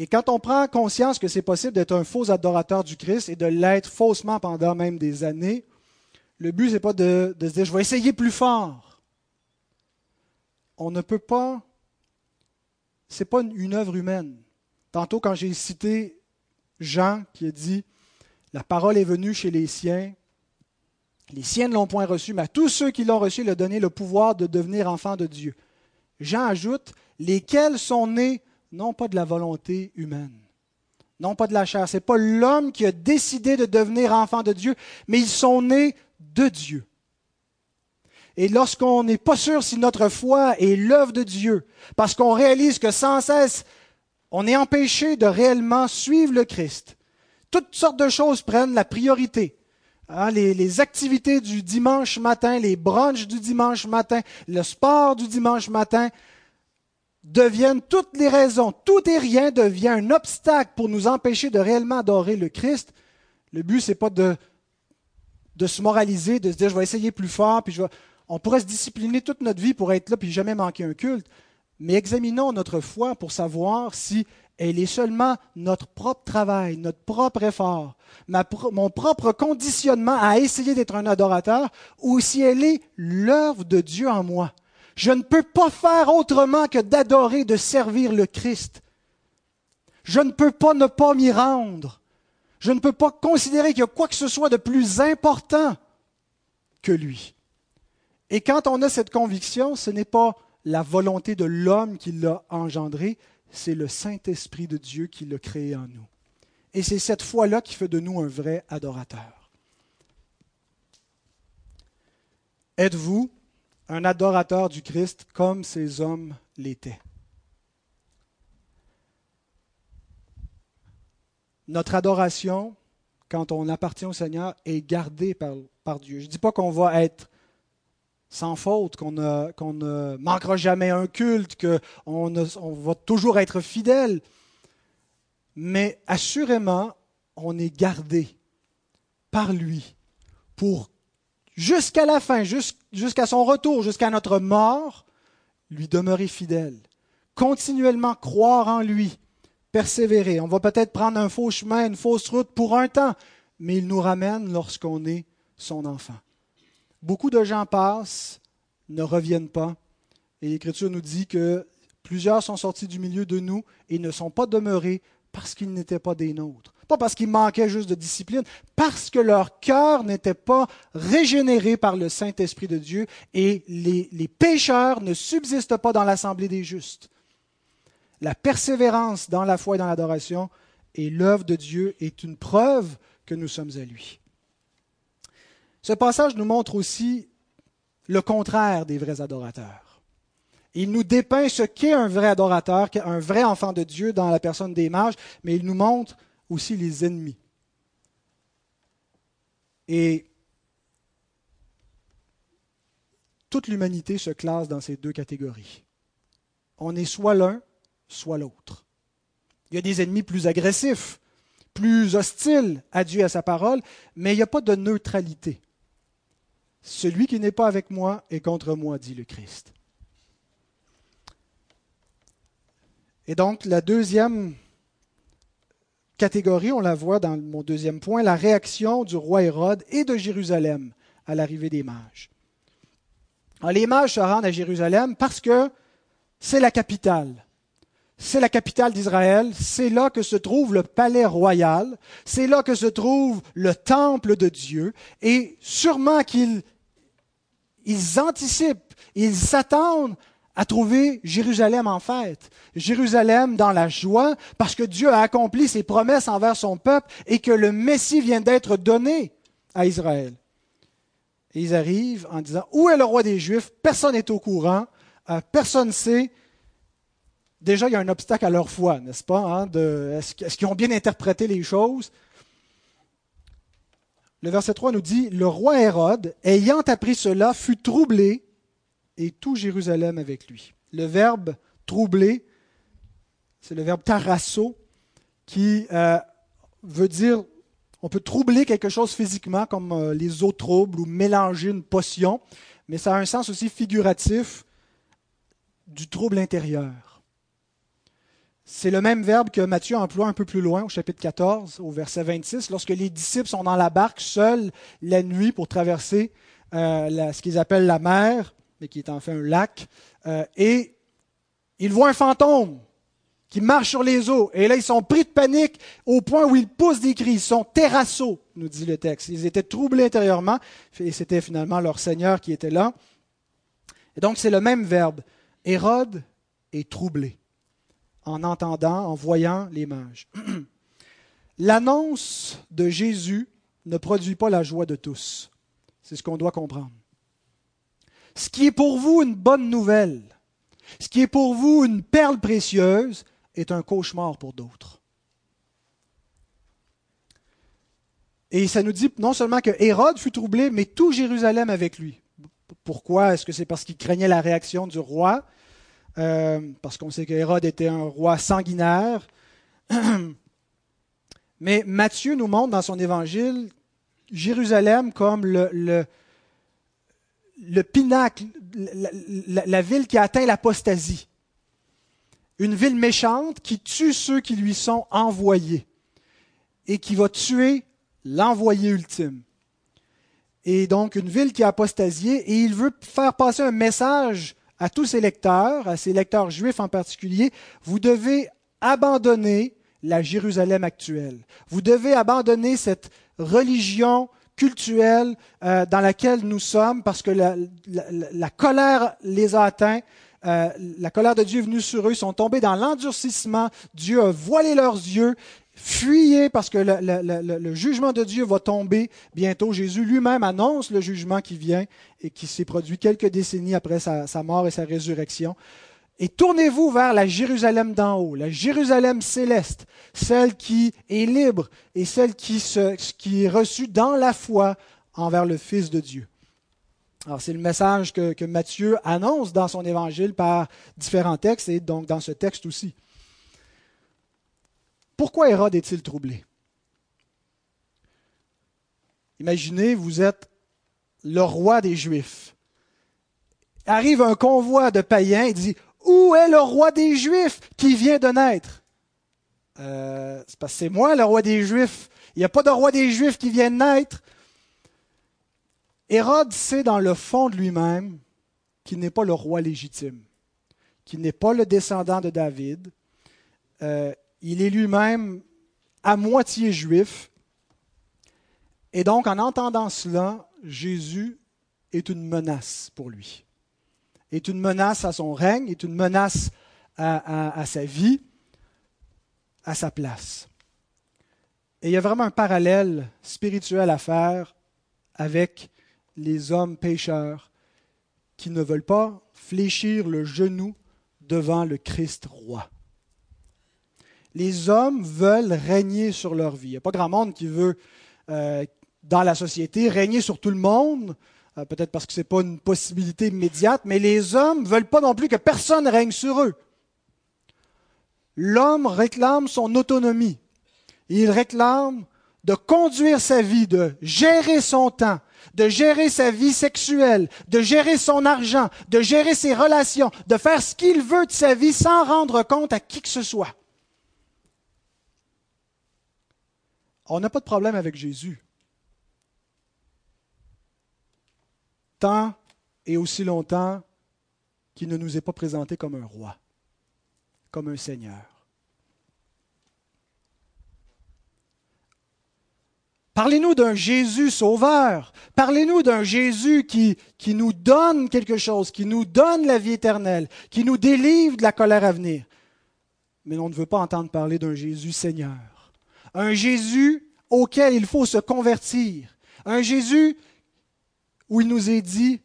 Et quand on prend conscience que c'est possible d'être un faux adorateur du Christ et de l'être faussement pendant même des années, le but, ce n'est pas de, se dire je vais essayer plus fort. On ne peut pas. Ce n'est pas une, œuvre humaine. Tantôt, quand j'ai cité Jean qui a dit La parole est venue chez les siens, les siens ne l'ont point reçu, mais à tous ceux qui l'ont reçu, il a donné le pouvoir de devenir enfants de Dieu. Jean ajoute Lesquels sont nés non pas de la volonté humaine, non pas de la chair. Ce n'est pas l'homme qui a décidé de devenir enfant de Dieu, mais ils sont nés de Dieu. Et lorsqu'on n'est pas sûr si notre foi est l'œuvre de Dieu, parce qu'on réalise que sans cesse, on est empêché de réellement suivre le Christ, Toutes sortes de choses prennent la priorité. Hein, les, les, activités du dimanche matin, les brunchs du dimanche matin, le sport du dimanche matin deviennent toutes les raisons. Tout et rien devient un obstacle pour nous empêcher de réellement adorer le Christ. Le but, c'est pas de, de se moraliser, de se dire je vais essayer plus fort, puis je vais... on pourrait se discipliner toute notre vie pour être là puis jamais manquer un culte. Mais examinons notre foi pour savoir si elle est seulement notre propre travail, notre propre effort, mon propre conditionnement à essayer d'être un adorateur, ou si elle est l'œuvre de Dieu en moi. Je ne peux pas faire autrement que d'adorer, de servir le Christ. Je ne peux pas ne pas m'y rendre. Je ne peux pas considérer qu'il y a quoi que ce soit de plus important que lui. Et quand on a cette conviction, ce n'est pas la volonté de l'homme qui l'a engendré, c'est le Saint-Esprit de Dieu qui l'a créé en nous. Et c'est cette foi-là qui fait de nous un vrai adorateur. Êtes-vous un adorateur du Christ comme ces hommes l'étaient Notre adoration, quand on appartient au Seigneur, est gardée par, Dieu. Je ne dis pas qu'on va être sans faute, qu'on ne, manquera jamais un culte, qu'on on va toujours être fidèle. Mais assurément, on est gardé par lui pour, jusqu'à la fin, jusqu'à son retour, jusqu'à notre mort, lui demeurer fidèle, continuellement croire en lui, persévérer. On va peut-être prendre un faux chemin, une fausse route pour un temps, mais il nous ramène lorsqu'on est son enfant. Beaucoup de gens passent, ne reviennent pas. Et l'Écriture nous dit que plusieurs sont sortis du milieu de nous et ne sont pas demeurés parce qu'ils n'étaient pas des nôtres. Pas parce qu'ils manquaient juste de discipline, parce que leur cœur n'était pas régénéré par le Saint-Esprit de Dieu et les, pécheurs ne subsistent pas dans l'assemblée des justes. La persévérance dans la foi et dans l'adoration et l'œuvre de Dieu est une preuve que nous sommes à lui. Ce passage nous montre aussi le contraire des vrais adorateurs. Il nous dépeint ce qu'est un vrai adorateur, un vrai enfant de Dieu dans la personne des mages, mais il nous montre aussi les ennemis. Et toute l'humanité se classe dans ces deux catégories. On est soit l'un, soit l'autre. Il y a des ennemis plus agressifs, plus hostiles à Dieu et à sa parole, mais il n'y a pas de neutralité. Celui qui n'est pas avec moi est contre moi, dit le Christ. Et donc, la deuxième catégorie, on la voit dans mon deuxième point, la réaction du roi Hérode et de Jérusalem à l'arrivée des mages. les mages se rendent à Jérusalem parce que c'est la capitale. C'est la capitale d'Israël, c'est là que se trouve le palais royal, c'est là que se trouve le temple de Dieu, et sûrement qu'ils ils anticipent, ils s'attendent à trouver Jérusalem en fête, Jérusalem dans la joie, parce que Dieu a accompli ses promesses envers son peuple et que le Messie vient d'être donné à Israël. Et ils arrivent en disant, où est le roi des Juifs? Personne n'est au courant, euh, personne ne sait, déjà, il y a un obstacle à leur foi, n'est-ce pas? Hein, est-ce, qu'ils ont bien interprété les choses? Le verset 3 nous dit, Le roi Hérode, ayant appris cela, fut troublé, et tout Jérusalem avec lui. Le verbe troubler, c'est le verbe tarasso, qui euh, veut dire, on peut troubler quelque chose physiquement, comme euh, les eaux troubles, ou mélanger une potion, mais ça a un sens aussi figuratif du trouble intérieur. C'est le même verbe que Matthieu emploie un peu plus loin au chapitre 14, au verset 26, lorsque les disciples sont dans la barque seuls la nuit pour traverser euh, ce qu'ils appellent la mer, mais qui est en fait un lac, euh, et ils voient un fantôme qui marche sur les eaux. Et là, ils sont pris de panique au point où ils poussent des cris. Ils sont terrassos, nous dit le texte. Ils étaient troublés intérieurement, et c'était finalement leur Seigneur qui était là. Et donc, c'est le même verbe. Hérode est troublé en entendant, en voyant les mages. *clears throat* L'annonce de Jésus ne produit pas la joie de tous. C'est ce qu'on doit comprendre. Ce qui est pour vous une bonne nouvelle, ce qui est pour vous une perle précieuse, est un cauchemar pour d'autres. Et ça nous dit non seulement que Hérode fut troublé, mais tout Jérusalem avec lui. Pourquoi? Est-ce que c'est parce qu'il craignait la réaction du roi? Euh, Parce qu'on sait que Hérode était un roi sanguinaire. *clears throat* Mais Matthieu nous montre dans son évangile Jérusalem comme le, le, le pinacle, la, ville qui a atteint l'apostasie. Une ville méchante qui tue ceux qui lui sont envoyés et qui va tuer l'envoyé ultime. Et donc une ville qui a apostasié et il veut faire passer un message à tous ses lecteurs, à ses lecteurs juifs en particulier, vous devez abandonner la Jérusalem actuelle. Vous devez abandonner cette religion culturelle euh, dans laquelle nous sommes parce que la, colère les a atteints. Euh, la colère de Dieu est venue sur eux, ils sont tombés dans l'endurcissement. Dieu a voilé leurs yeux. Fuyez parce que le, jugement de Dieu va tomber bientôt. Jésus lui-même annonce le jugement qui vient et qui s'est produit quelques décennies après sa mort et sa résurrection. Et tournez-vous vers la Jérusalem d'en haut, la Jérusalem céleste, celle qui est libre et celle qui, est reçue dans la foi envers le Fils de Dieu. Alors c'est le message que, que, Matthieu annonce dans son évangile par différents textes et donc dans ce texte aussi. Pourquoi Hérode est-il troublé? Imaginez, vous êtes le roi des Juifs. Arrive un convoi de païens et dit où est le roi des Juifs qui vient de naître? Euh, C'est parce c'est moi le roi des Juifs. Il n'y a pas de roi des Juifs qui vient de naître. Hérode sait dans le fond de lui-même qu'il n'est pas le roi légitime, qu'il n'est pas le descendant de David. Euh, il est lui-même à moitié juif. Et donc, en entendant cela, Jésus est une menace pour lui est une menace à son règne, est une menace à, sa vie, à sa place. Et il y a vraiment un parallèle spirituel à faire avec les hommes pécheurs qui ne veulent pas fléchir le genou devant le Christ roi. Les hommes veulent régner sur leur vie. Il n'y a pas grand monde qui veut, euh, dans la société, régner sur tout le monde, peut-être parce que ce n'est pas une possibilité immédiate, mais les hommes ne veulent pas non plus que personne règne sur eux. L'homme réclame son autonomie. Il réclame de conduire sa vie, de gérer son temps, de gérer sa vie sexuelle, de gérer son argent, de gérer ses relations, de faire ce qu'il veut de sa vie sans rendre compte à qui que ce soit. On n'a pas de problème avec Jésus. Tant et aussi longtemps qu'il ne nous est pas présenté comme un roi, comme un seigneur. Parlez-nous d'un Jésus sauveur. Parlez-nous d'un Jésus qui, qui nous donne quelque chose, qui nous donne la vie éternelle, qui nous délivre de la colère à venir. Mais on ne veut pas entendre parler d'un Jésus Seigneur. Un Jésus auquel il faut se convertir. Un Jésus où il nous est dit,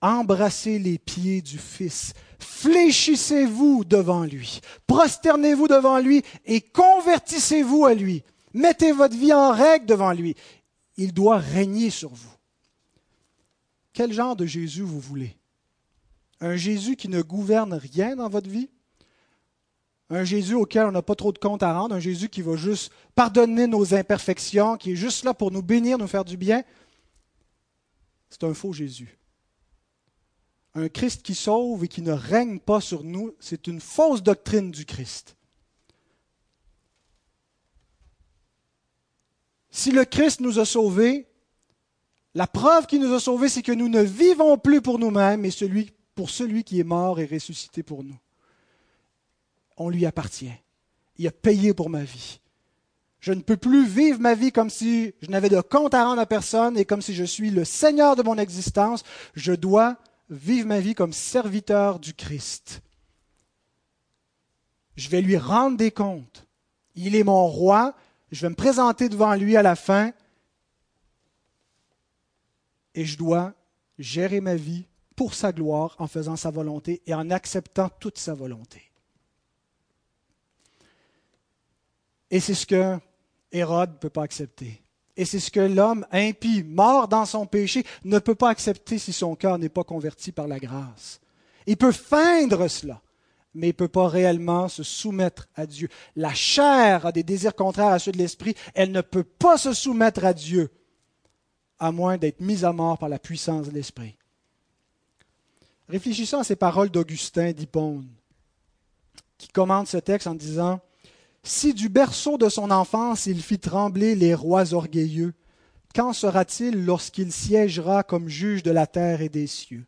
embrassez les pieds du Fils, fléchissez-vous devant lui, prosternez-vous devant lui et convertissez-vous à lui. Mettez votre vie en règle devant lui. Il doit régner sur vous. Quel genre de Jésus vous voulez? Un Jésus qui ne gouverne rien dans votre vie? Un Jésus auquel on n'a pas trop de compte à rendre, un Jésus qui va juste pardonner nos imperfections, qui est juste là pour nous bénir, nous faire du bien, c'est un faux Jésus. Un Christ qui sauve et qui ne règne pas sur nous, c'est une fausse doctrine du Christ. Si le Christ nous a sauvés, la preuve qu'il nous a sauvés, c'est que nous ne vivons plus pour nous-mêmes, mais pour celui qui est mort et ressuscité pour nous. On lui appartient. Il a payé pour ma vie. Je ne peux plus vivre ma vie comme si je n'avais de compte à rendre à personne et comme si je suis le Seigneur de mon existence. Je dois vivre ma vie comme serviteur du Christ. Je vais lui rendre des comptes. Il est mon roi. Je vais me présenter devant lui à la fin. Et je dois gérer ma vie pour sa gloire en faisant sa volonté et en acceptant toute sa volonté. Et c'est ce que Hérode ne peut pas accepter. Et c'est ce que l'homme impie, mort dans son péché, ne peut pas accepter si son cœur n'est pas converti par la grâce. Il peut feindre cela, mais il ne peut pas réellement se soumettre à Dieu. La chair a des désirs contraires à ceux de l'esprit, elle ne peut pas se soumettre à Dieu, à moins d'être mise à mort par la puissance de l'esprit. Réfléchissons à ces paroles d'Augustin d'Hippone, qui commente ce texte en disant Si du berceau de son enfance il fit trembler les rois orgueilleux, qu'en sera-t-il lorsqu'il siégera comme juge de la terre et des cieux?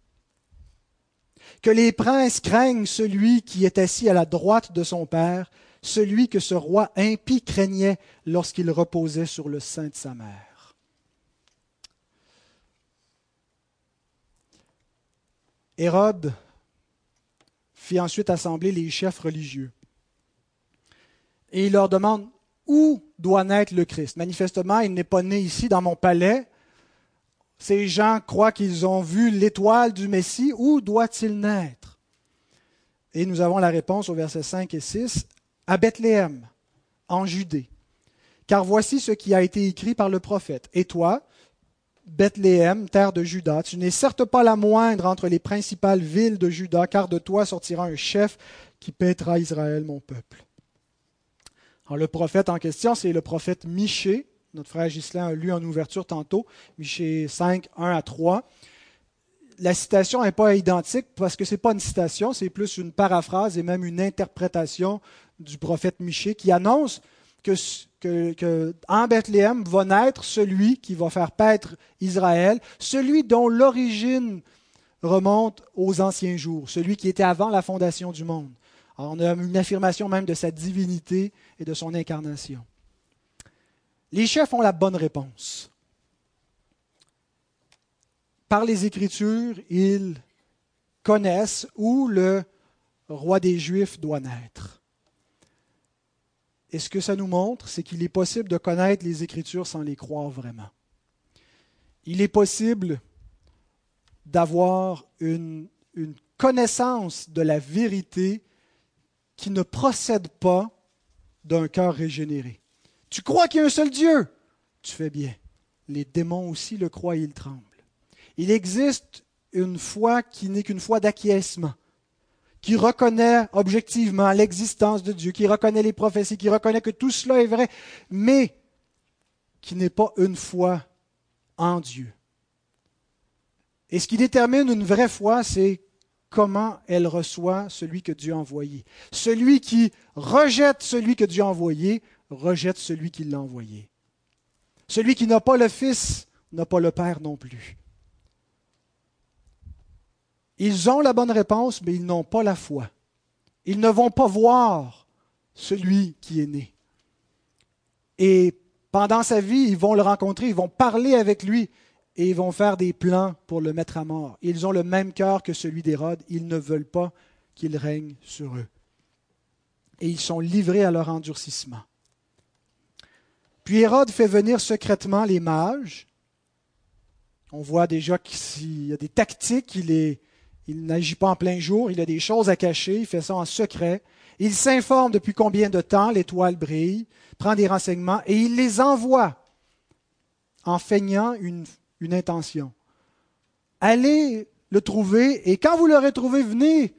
Que les princes craignent celui qui est assis à la droite de son Père, celui que ce roi impie craignait lorsqu'il reposait sur le sein de sa mère. Hérode fit ensuite assembler les chefs religieux. Et il leur demande où doit naître le Christ? Manifestement, il n'est pas né ici dans mon palais, ces gens croient qu'ils ont vu l'étoile du Messie. Où doit-il naître? Et nous avons la réponse au verset 5 et 6, à Bethléem, en Judée. Car voici ce qui a été écrit par le prophète. Et toi, Bethléem, terre de Juda, tu n'es certes pas la moindre entre les principales villes de Juda, car de toi sortira un chef qui paîtra Israël, mon peuple. Le prophète en question, c'est le prophète Michée, notre frère Ghislain a lu en ouverture tantôt, Michée 5, 1 à 3. La citation n'est pas identique parce que ce n'est pas une citation, c'est plus une paraphrase et même une interprétation du prophète Michée qui annonce que, Bethléem va naître celui qui va faire paître Israël, celui dont l'origine remonte aux anciens jours, celui qui était avant la fondation du monde. On a une affirmation même de sa divinité et de son incarnation. Les chefs ont la bonne réponse. Par les Écritures, ils connaissent où le roi des Juifs doit naître. Et ce que ça nous montre, c'est qu'il est possible de connaître les Écritures sans les croire vraiment. Il est possible d'avoir une, une, connaissance de la vérité qui ne procède pas d'un cœur régénéré. Tu crois qu'il y a un seul Dieu? Tu fais bien. Les démons aussi le croient et ils tremblent. Il existe une foi qui n'est qu'une foi d'acquiescement, qui reconnaît objectivement l'existence de Dieu, qui reconnaît les prophéties, qui reconnaît que tout cela est vrai, mais qui n'est pas une foi en Dieu. Et ce qui détermine une vraie foi, c'est comment elle reçoit celui que Dieu a envoyé. Celui qui rejette celui que Dieu a envoyé rejette celui qui l'a envoyé. Celui qui n'a pas le Fils n'a pas le Père non plus. Ils ont la bonne réponse, mais ils n'ont pas la foi. Ils ne vont pas voir celui qui est né. Et pendant sa vie, ils vont le rencontrer, ils vont parler avec lui et ils vont faire des plans pour le mettre à mort. Ils ont le même cœur que celui d'Hérode, ils ne veulent pas qu'il règne sur eux. Et ils sont livrés à leur endurcissement. Puis Hérode fait venir secrètement les mages. On voit déjà qu'il y a des tactiques, il, il n'agit pas en plein jour, il a des choses à cacher, il fait ça en secret. Il s'informe depuis combien de temps l'étoile brille, prend des renseignements et il les envoie en feignant une, une intention. Allez le trouver et quand vous l'aurez trouvé, venez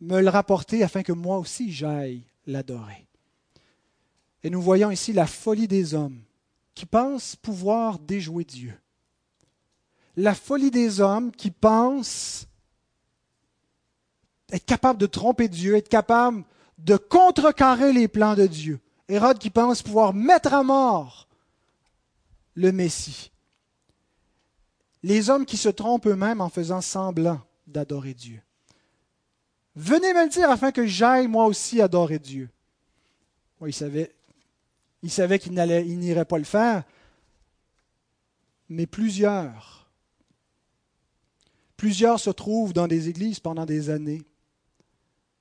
me le rapporter afin que moi aussi j'aille l'adorer. Et nous voyons ici la folie des hommes qui pensent pouvoir déjouer Dieu. La folie des hommes qui pensent être capables de tromper Dieu, être capables de contrecarrer les plans de Dieu. Hérode qui pense pouvoir mettre à mort le Messie. Les hommes qui se trompent eux-mêmes en faisant semblant d'adorer Dieu. Venez me le dire afin que j'aille moi aussi adorer Dieu. Il savait il savait qu'il n'irait pas le faire. Mais plusieurs, plusieurs se trouvent dans des églises pendant des années,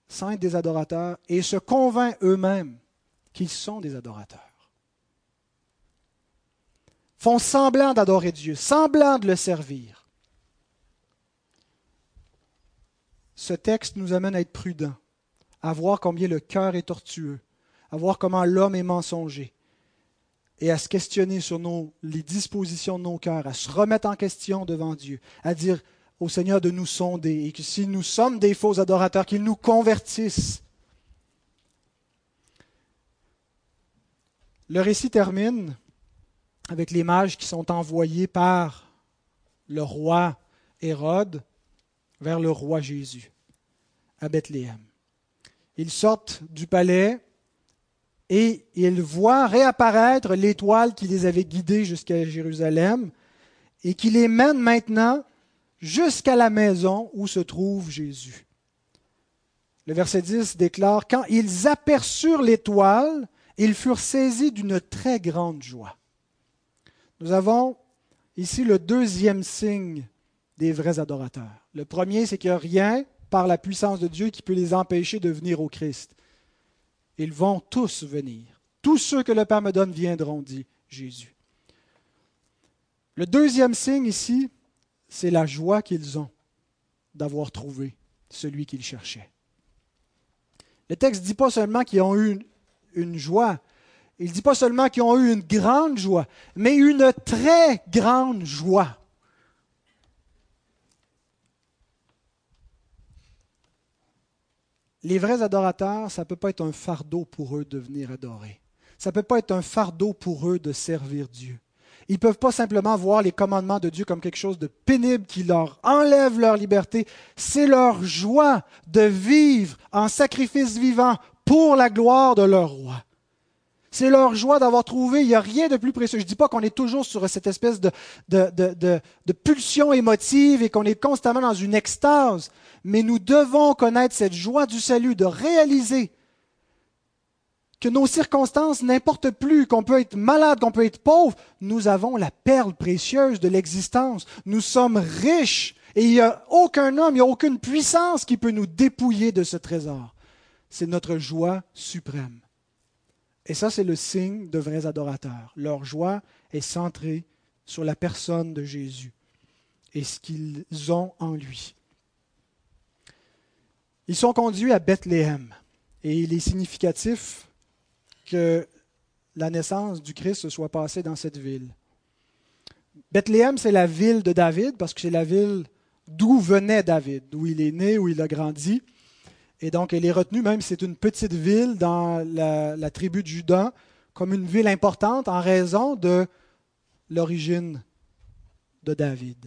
sans être des adorateurs, et se convainquent eux-mêmes qu'ils sont des adorateurs. Font semblant d'adorer Dieu, semblant de le servir. Ce texte nous amène à être prudents, à voir combien le cœur est tortueux, à voir comment l'homme est mensonger. et à se questionner sur les dispositions de nos cœurs, à se remettre en question devant Dieu, à dire au Seigneur de nous sonder et que si nous sommes des faux adorateurs, qu'il nous convertisse. Le récit termine avec les mages qui sont envoyés par le roi Hérode vers le roi Jésus à Bethléem. Ils sortent du palais et ils voient réapparaître l'étoile qui les avait guidés jusqu'à Jérusalem et qui les mène maintenant jusqu'à la maison où se trouve Jésus. Le verset 10 déclare, Quand ils aperçurent l'étoile, ils furent saisis d'une très grande joie. Nous avons ici le deuxième signe des vrais adorateurs. Le premier, c'est qu'il n'y a rien par la puissance de Dieu qui peut les empêcher de venir au Christ. Ils vont tous venir. Tous ceux que le Père me donne viendront, dit Jésus. Le deuxième signe ici, c'est la joie qu'ils ont d'avoir trouvé celui qu'ils cherchaient. Le texte ne dit pas seulement qu'ils ont eu une, joie, il ne dit pas seulement qu'ils ont eu une grande joie, mais une très grande joie. Les vrais adorateurs, ça ne peut pas être un fardeau pour eux de venir adorer. Ça ne peut pas être un fardeau pour eux de servir Dieu. Ils ne peuvent pas simplement voir les commandements de Dieu comme quelque chose de pénible qui leur enlève leur liberté. C'est leur joie de vivre en sacrifice vivant pour la gloire de leur roi. C'est leur joie d'avoir trouvé, il n'y a rien de plus précieux. Je ne dis pas qu'on est toujours sur cette espèce de, de, de, de pulsion émotive et qu'on est constamment dans une extase, mais nous devons connaître cette joie du salut, de réaliser que nos circonstances n'importent plus, qu'on peut être malade, qu'on peut être pauvre, nous avons la perle précieuse de l'existence. Nous sommes riches et il n'y a aucun homme, il n'y a aucune puissance qui peut nous dépouiller de ce trésor. C'est notre joie suprême. Et ça, c'est le signe de vrais adorateurs. Leur joie est centrée sur la personne de Jésus et ce qu'ils ont en lui. Ils sont conduits à Bethléem. Et il est significatif que la naissance du Christ se soit passée dans cette ville. Bethléem, c'est la ville de David, parce que c'est la ville d'où venait David, d'où il est né, où il a grandi. Et donc, elle est retenue, même si c'est une petite ville dans la, tribu de Juda, comme une ville importante en raison de l'origine de David.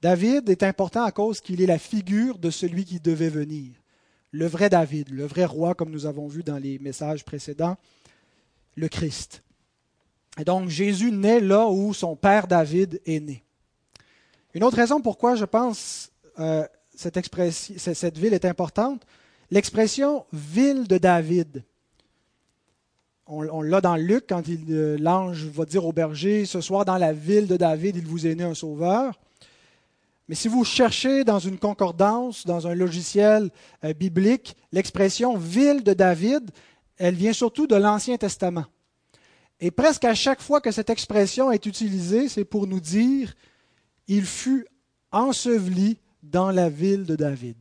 David est important à cause qu'il est la figure de celui qui devait venir. Le vrai David, le vrai roi, comme nous avons vu dans les messages précédents, le Christ. Et donc Jésus naît là où son père David est né. Une autre raison pourquoi je pense euh, cette, ville est importante, l'expression ville de David. On, l'a dans Luc quand euh, l'ange va dire au berger, ce soir dans la ville de David, il vous est né un sauveur. Mais si vous cherchez dans une concordance, dans un logiciel euh, biblique, l'expression ville de David, elle vient surtout de l'Ancien Testament. Et presque à chaque fois que cette expression est utilisée, c'est pour nous dire il fut enseveli dans la ville de David.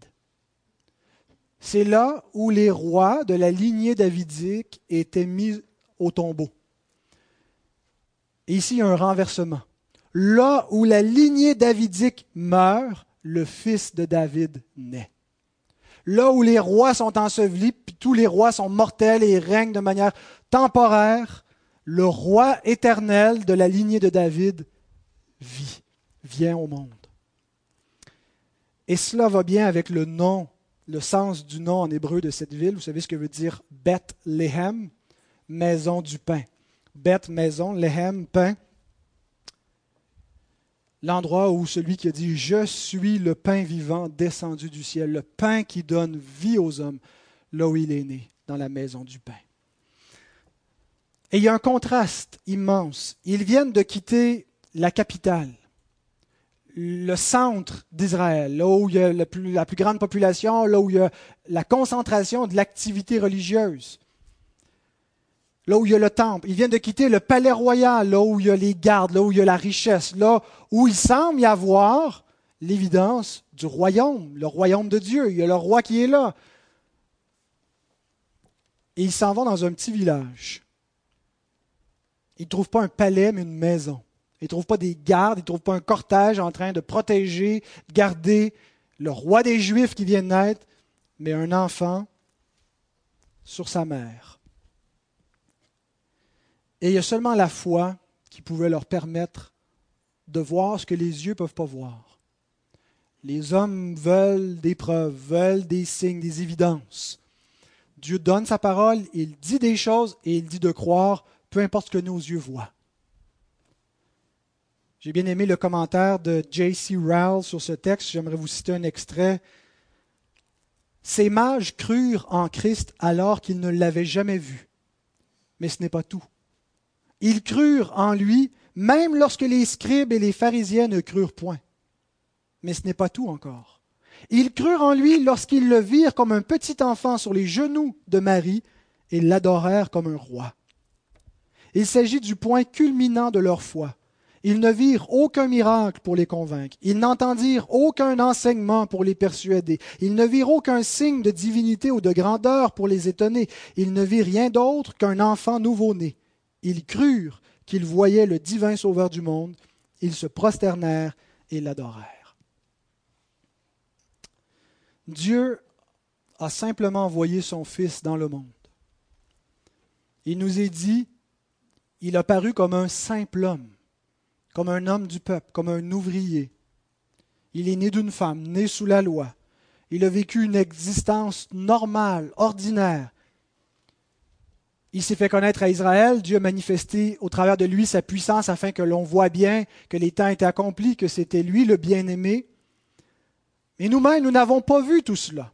C'est là où les rois de la lignée davidique étaient mis au tombeau. Et ici, il y a un renversement. Là où la lignée davidique meurt, le fils de David naît là où les rois sont ensevelis, puis tous les rois sont mortels et règnent de manière temporaire, le roi éternel de la lignée de David vit, vient au monde. Et cela va bien avec le nom, le sens du nom en hébreu de cette ville. Vous savez ce que veut dire Bethléem, maison du pain. Beth, maison, Lehem, pain l'endroit où celui qui a dit Je suis le pain vivant descendu du ciel, le pain qui donne vie aux hommes, là où il est né, dans la maison du pain. Et il y a un contraste immense. Ils viennent de quitter la capitale, le centre d'Israël, là où il y a la plus, grande population, là où il y a la concentration de l'activité religieuse là où il y a le temple. Ils viennent de quitter le palais royal, là où il y a les gardes, là où il y a la richesse, là où il semble y avoir l'évidence du royaume, le royaume de Dieu. Il y a le roi qui est là. Et ils s'en vont dans un petit village. Ils ne trouvent pas un palais, mais une maison. Ils ne trouvent pas des gardes, ils ne trouvent pas un cortège en train de protéger, garder le roi des Juifs qui vient de naître, mais un enfant sur sa mère. Et il y a seulement la foi qui pouvait leur permettre de voir ce que les yeux ne peuvent pas voir. Les hommes veulent des preuves, veulent des signes, des évidences. Dieu donne sa parole, il dit des choses et il dit de croire, peu importe ce que nos yeux voient. J'ai bien aimé le commentaire de J.C. Rowell sur ce texte. J'aimerais vous citer un extrait. Ces mages crurent en Christ alors qu'ils ne l'avaient jamais vu. Mais ce n'est pas tout. Ils crurent en lui même lorsque les scribes et les pharisiens ne crurent point. Mais ce n'est pas tout encore. Ils crurent en lui lorsqu'ils le virent comme un petit enfant sur les genoux de Marie et l'adorèrent comme un roi. Il s'agit du point culminant de leur foi. Ils ne virent aucun miracle pour les convaincre. Ils n'entendirent aucun enseignement pour les persuader. Ils ne virent aucun signe de divinité ou de grandeur pour les étonner. Ils ne virent rien d'autre qu'un enfant nouveau-né. Ils crurent qu'ils voyaient le divin Sauveur du monde. Ils se prosternèrent et l'adorèrent. Dieu a simplement envoyé son Fils dans le monde. Il nous est dit, il a paru comme un simple homme comme un homme du peuple, comme un ouvrier. Il est né d'une femme, né sous la loi. Il a vécu une existence normale, ordinaire. Il s'est fait connaître à Israël. Dieu a manifesté au travers de lui sa puissance afin que l'on voit bien que les temps étaient accomplis, que c'était lui le bien-aimé. Mais nous-mêmes, nous n'avons pas vu tout cela.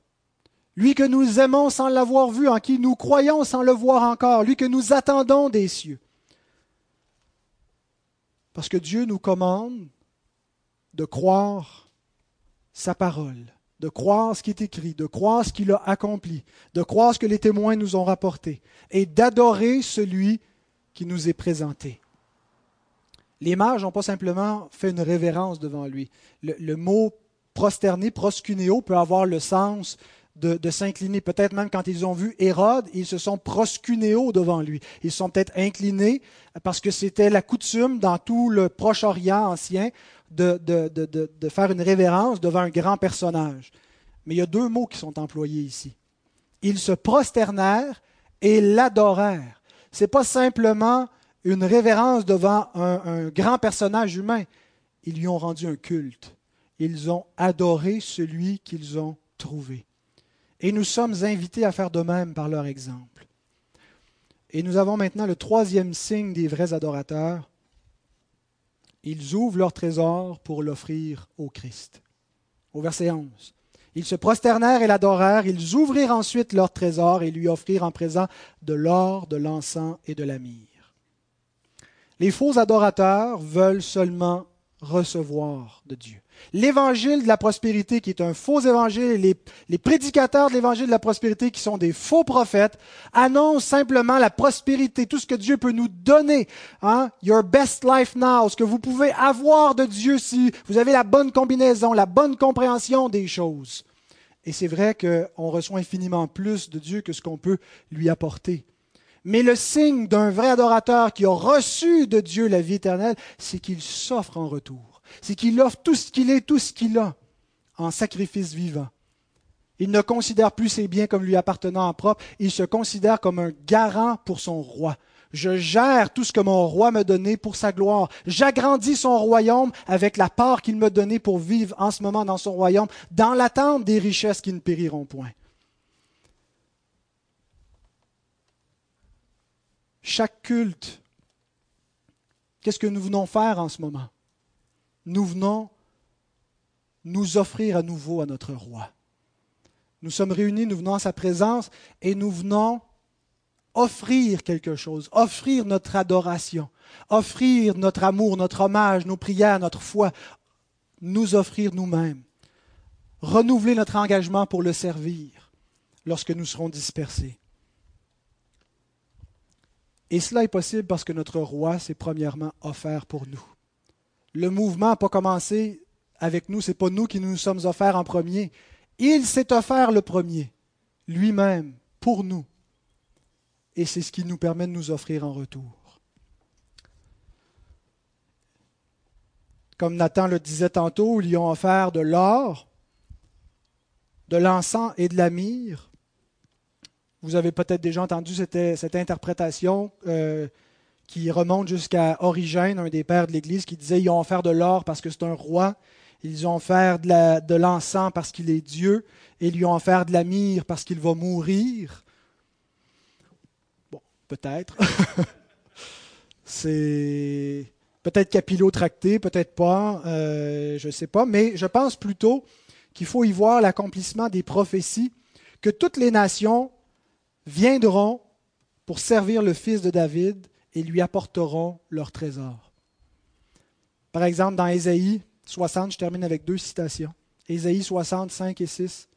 Lui que nous aimons sans l'avoir vu, en qui nous croyons sans le voir encore, lui que nous attendons des cieux. Parce que Dieu nous commande de croire sa parole, de croire ce qui est écrit, de croire ce qu'il a accompli, de croire ce que les témoins nous ont rapporté, et d'adorer celui qui nous est présenté. Les mages n'ont pas simplement fait une révérence devant lui. Le, mot prosterné, proscunéo, peut avoir le sens de, s'incliner. Peut-être même quand ils ont vu Hérode, ils se sont proscunéo devant lui. Ils sont peut-être inclinés parce que c'était la coutume dans tout le Proche-Orient ancien de, faire une révérence devant un grand personnage. Mais il y a deux mots qui sont employés ici. Ils se prosternèrent et l'adorèrent. Ce n'est pas simplement une révérence devant un grand personnage humain. Ils lui ont rendu un culte. Ils ont adoré celui qu'ils ont trouvé. Et nous sommes invités à faire de même par leur exemple. Et nous avons maintenant le troisième signe des vrais adorateurs. Ils ouvrent leur trésor pour l'offrir au Christ. Au verset 11. Ils se prosternèrent et l'adorèrent. Ils ouvrirent ensuite leur trésor et lui offrirent en présent de l'or, de l'encens et de la myrrhe. Les faux adorateurs veulent seulement recevoir de Dieu. L'évangile de la prospérité, qui est un faux évangile, les, les prédicateurs de l'évangile de la prospérité, qui sont des faux prophètes, annoncent simplement la prospérité, tout ce que Dieu peut nous donner. Hein? Your best life now, ce que vous pouvez avoir de Dieu si vous avez la bonne combinaison, la bonne compréhension des choses. Et c'est vrai qu'on reçoit infiniment plus de Dieu que ce qu'on peut lui apporter. Mais le signe d'un vrai adorateur qui a reçu de Dieu la vie éternelle, c'est qu'il s'offre en retour c'est qu'il offre tout ce qu'il est, tout ce qu'il a, en sacrifice vivant. Il ne considère plus ses biens comme lui appartenant en propre, il se considère comme un garant pour son roi. Je gère tout ce que mon roi me donnait pour sa gloire. J'agrandis son royaume avec la part qu'il me donnait pour vivre en ce moment dans son royaume, dans l'attente des richesses qui ne périront point. Chaque culte, qu'est-ce que nous venons faire en ce moment? Nous venons nous offrir à nouveau à notre roi. Nous sommes réunis, nous venons à sa présence et nous venons offrir quelque chose, offrir notre adoration, offrir notre amour, notre hommage, nos prières, notre foi, nous offrir nous-mêmes, renouveler notre engagement pour le servir lorsque nous serons dispersés. Et cela est possible parce que notre roi s'est premièrement offert pour nous le mouvement n'a pas commencé avec nous, ce n'est pas nous qui nous sommes offerts en premier. Il s'est offert le premier, lui-même, pour nous. Et c'est ce qui nous permet de nous offrir en retour. Comme Nathan le disait tantôt, ils lui ont offert de l'or, de l'encens et de la myrrhe. Vous avez peut-être déjà entendu cette, interprétation. Euh, qui remonte jusqu'à Origène, un des pères de l'Église, qui disait ils ont offert de l'or parce que c'est un roi, ils ont offert de l'encens parce qu'il est Dieu, et ils lui ont offert de la myrrhe parce qu'il va mourir. Bon, peut-être. *laughs* c'est peut-être capillotracté, peut-être pas, euh, je ne sais pas, mais je pense plutôt qu'il faut y voir l'accomplissement des prophéties, que toutes les nations viendront pour servir le fils de David et lui apporteront leur trésor. Par exemple, dans Ésaïe 60, je termine avec deux citations. Ésaïe 60, 5 et 6.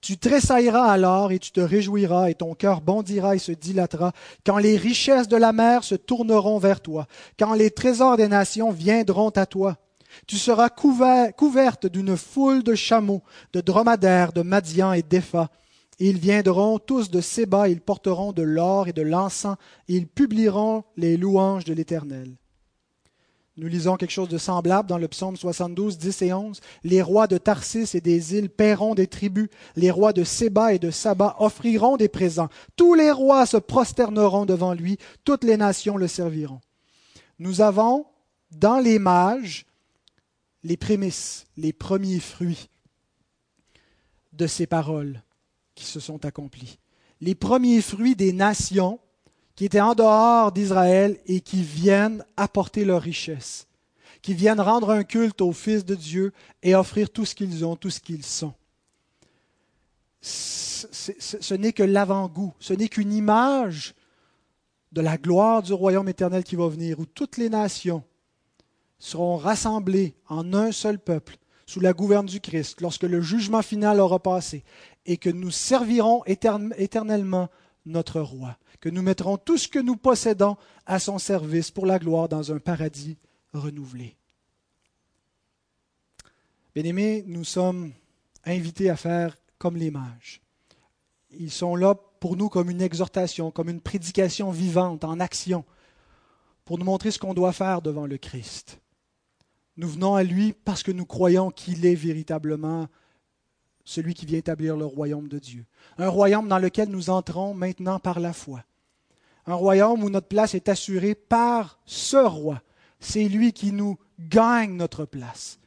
Tu tressailleras alors et tu te réjouiras et ton cœur bondira et se dilatera quand les richesses de la mer se tourneront vers toi, quand les trésors des nations viendront à toi. Tu seras couverte d'une foule de chameaux, de dromadaires, de Madian et d'Epha. Ils viendront tous de Séba, ils porteront de l'or et de l'encens, ils publieront les louanges de l'Éternel. Nous lisons quelque chose de semblable dans le psaume 72, 10 et 11. Les rois de Tarsis et des îles paieront des tribus. Les rois de Séba et de Saba offriront des présents. Tous les rois se prosterneront devant lui. Toutes les nations le serviront. Nous avons dans les mages les prémices, les premiers fruits de ces paroles qui se sont accomplies. Les premiers fruits des nations qui étaient en dehors d'Israël et qui viennent apporter leur richesse, qui viennent rendre un culte au Fils de Dieu et offrir tout ce qu'ils ont, tout ce qu'ils sont. Ce n'est que l'avant-goût, ce n'est qu'une image de la gloire du royaume éternel qui va venir, où toutes les nations seront rassemblées en un seul peuple, sous la gouverne du Christ, lorsque le jugement final aura passé, et que nous servirons éternellement notre roi que nous mettrons tout ce que nous possédons à son service pour la gloire dans un paradis renouvelé. Bien-aimés, nous sommes invités à faire comme les mages. Ils sont là pour nous comme une exhortation, comme une prédication vivante, en action, pour nous montrer ce qu'on doit faire devant le Christ. Nous venons à lui parce que nous croyons qu'il est véritablement celui qui vient établir le royaume de Dieu. Un royaume dans lequel nous entrons maintenant par la foi un royaume où notre place est assurée par ce roi. C'est lui qui nous gagne notre place.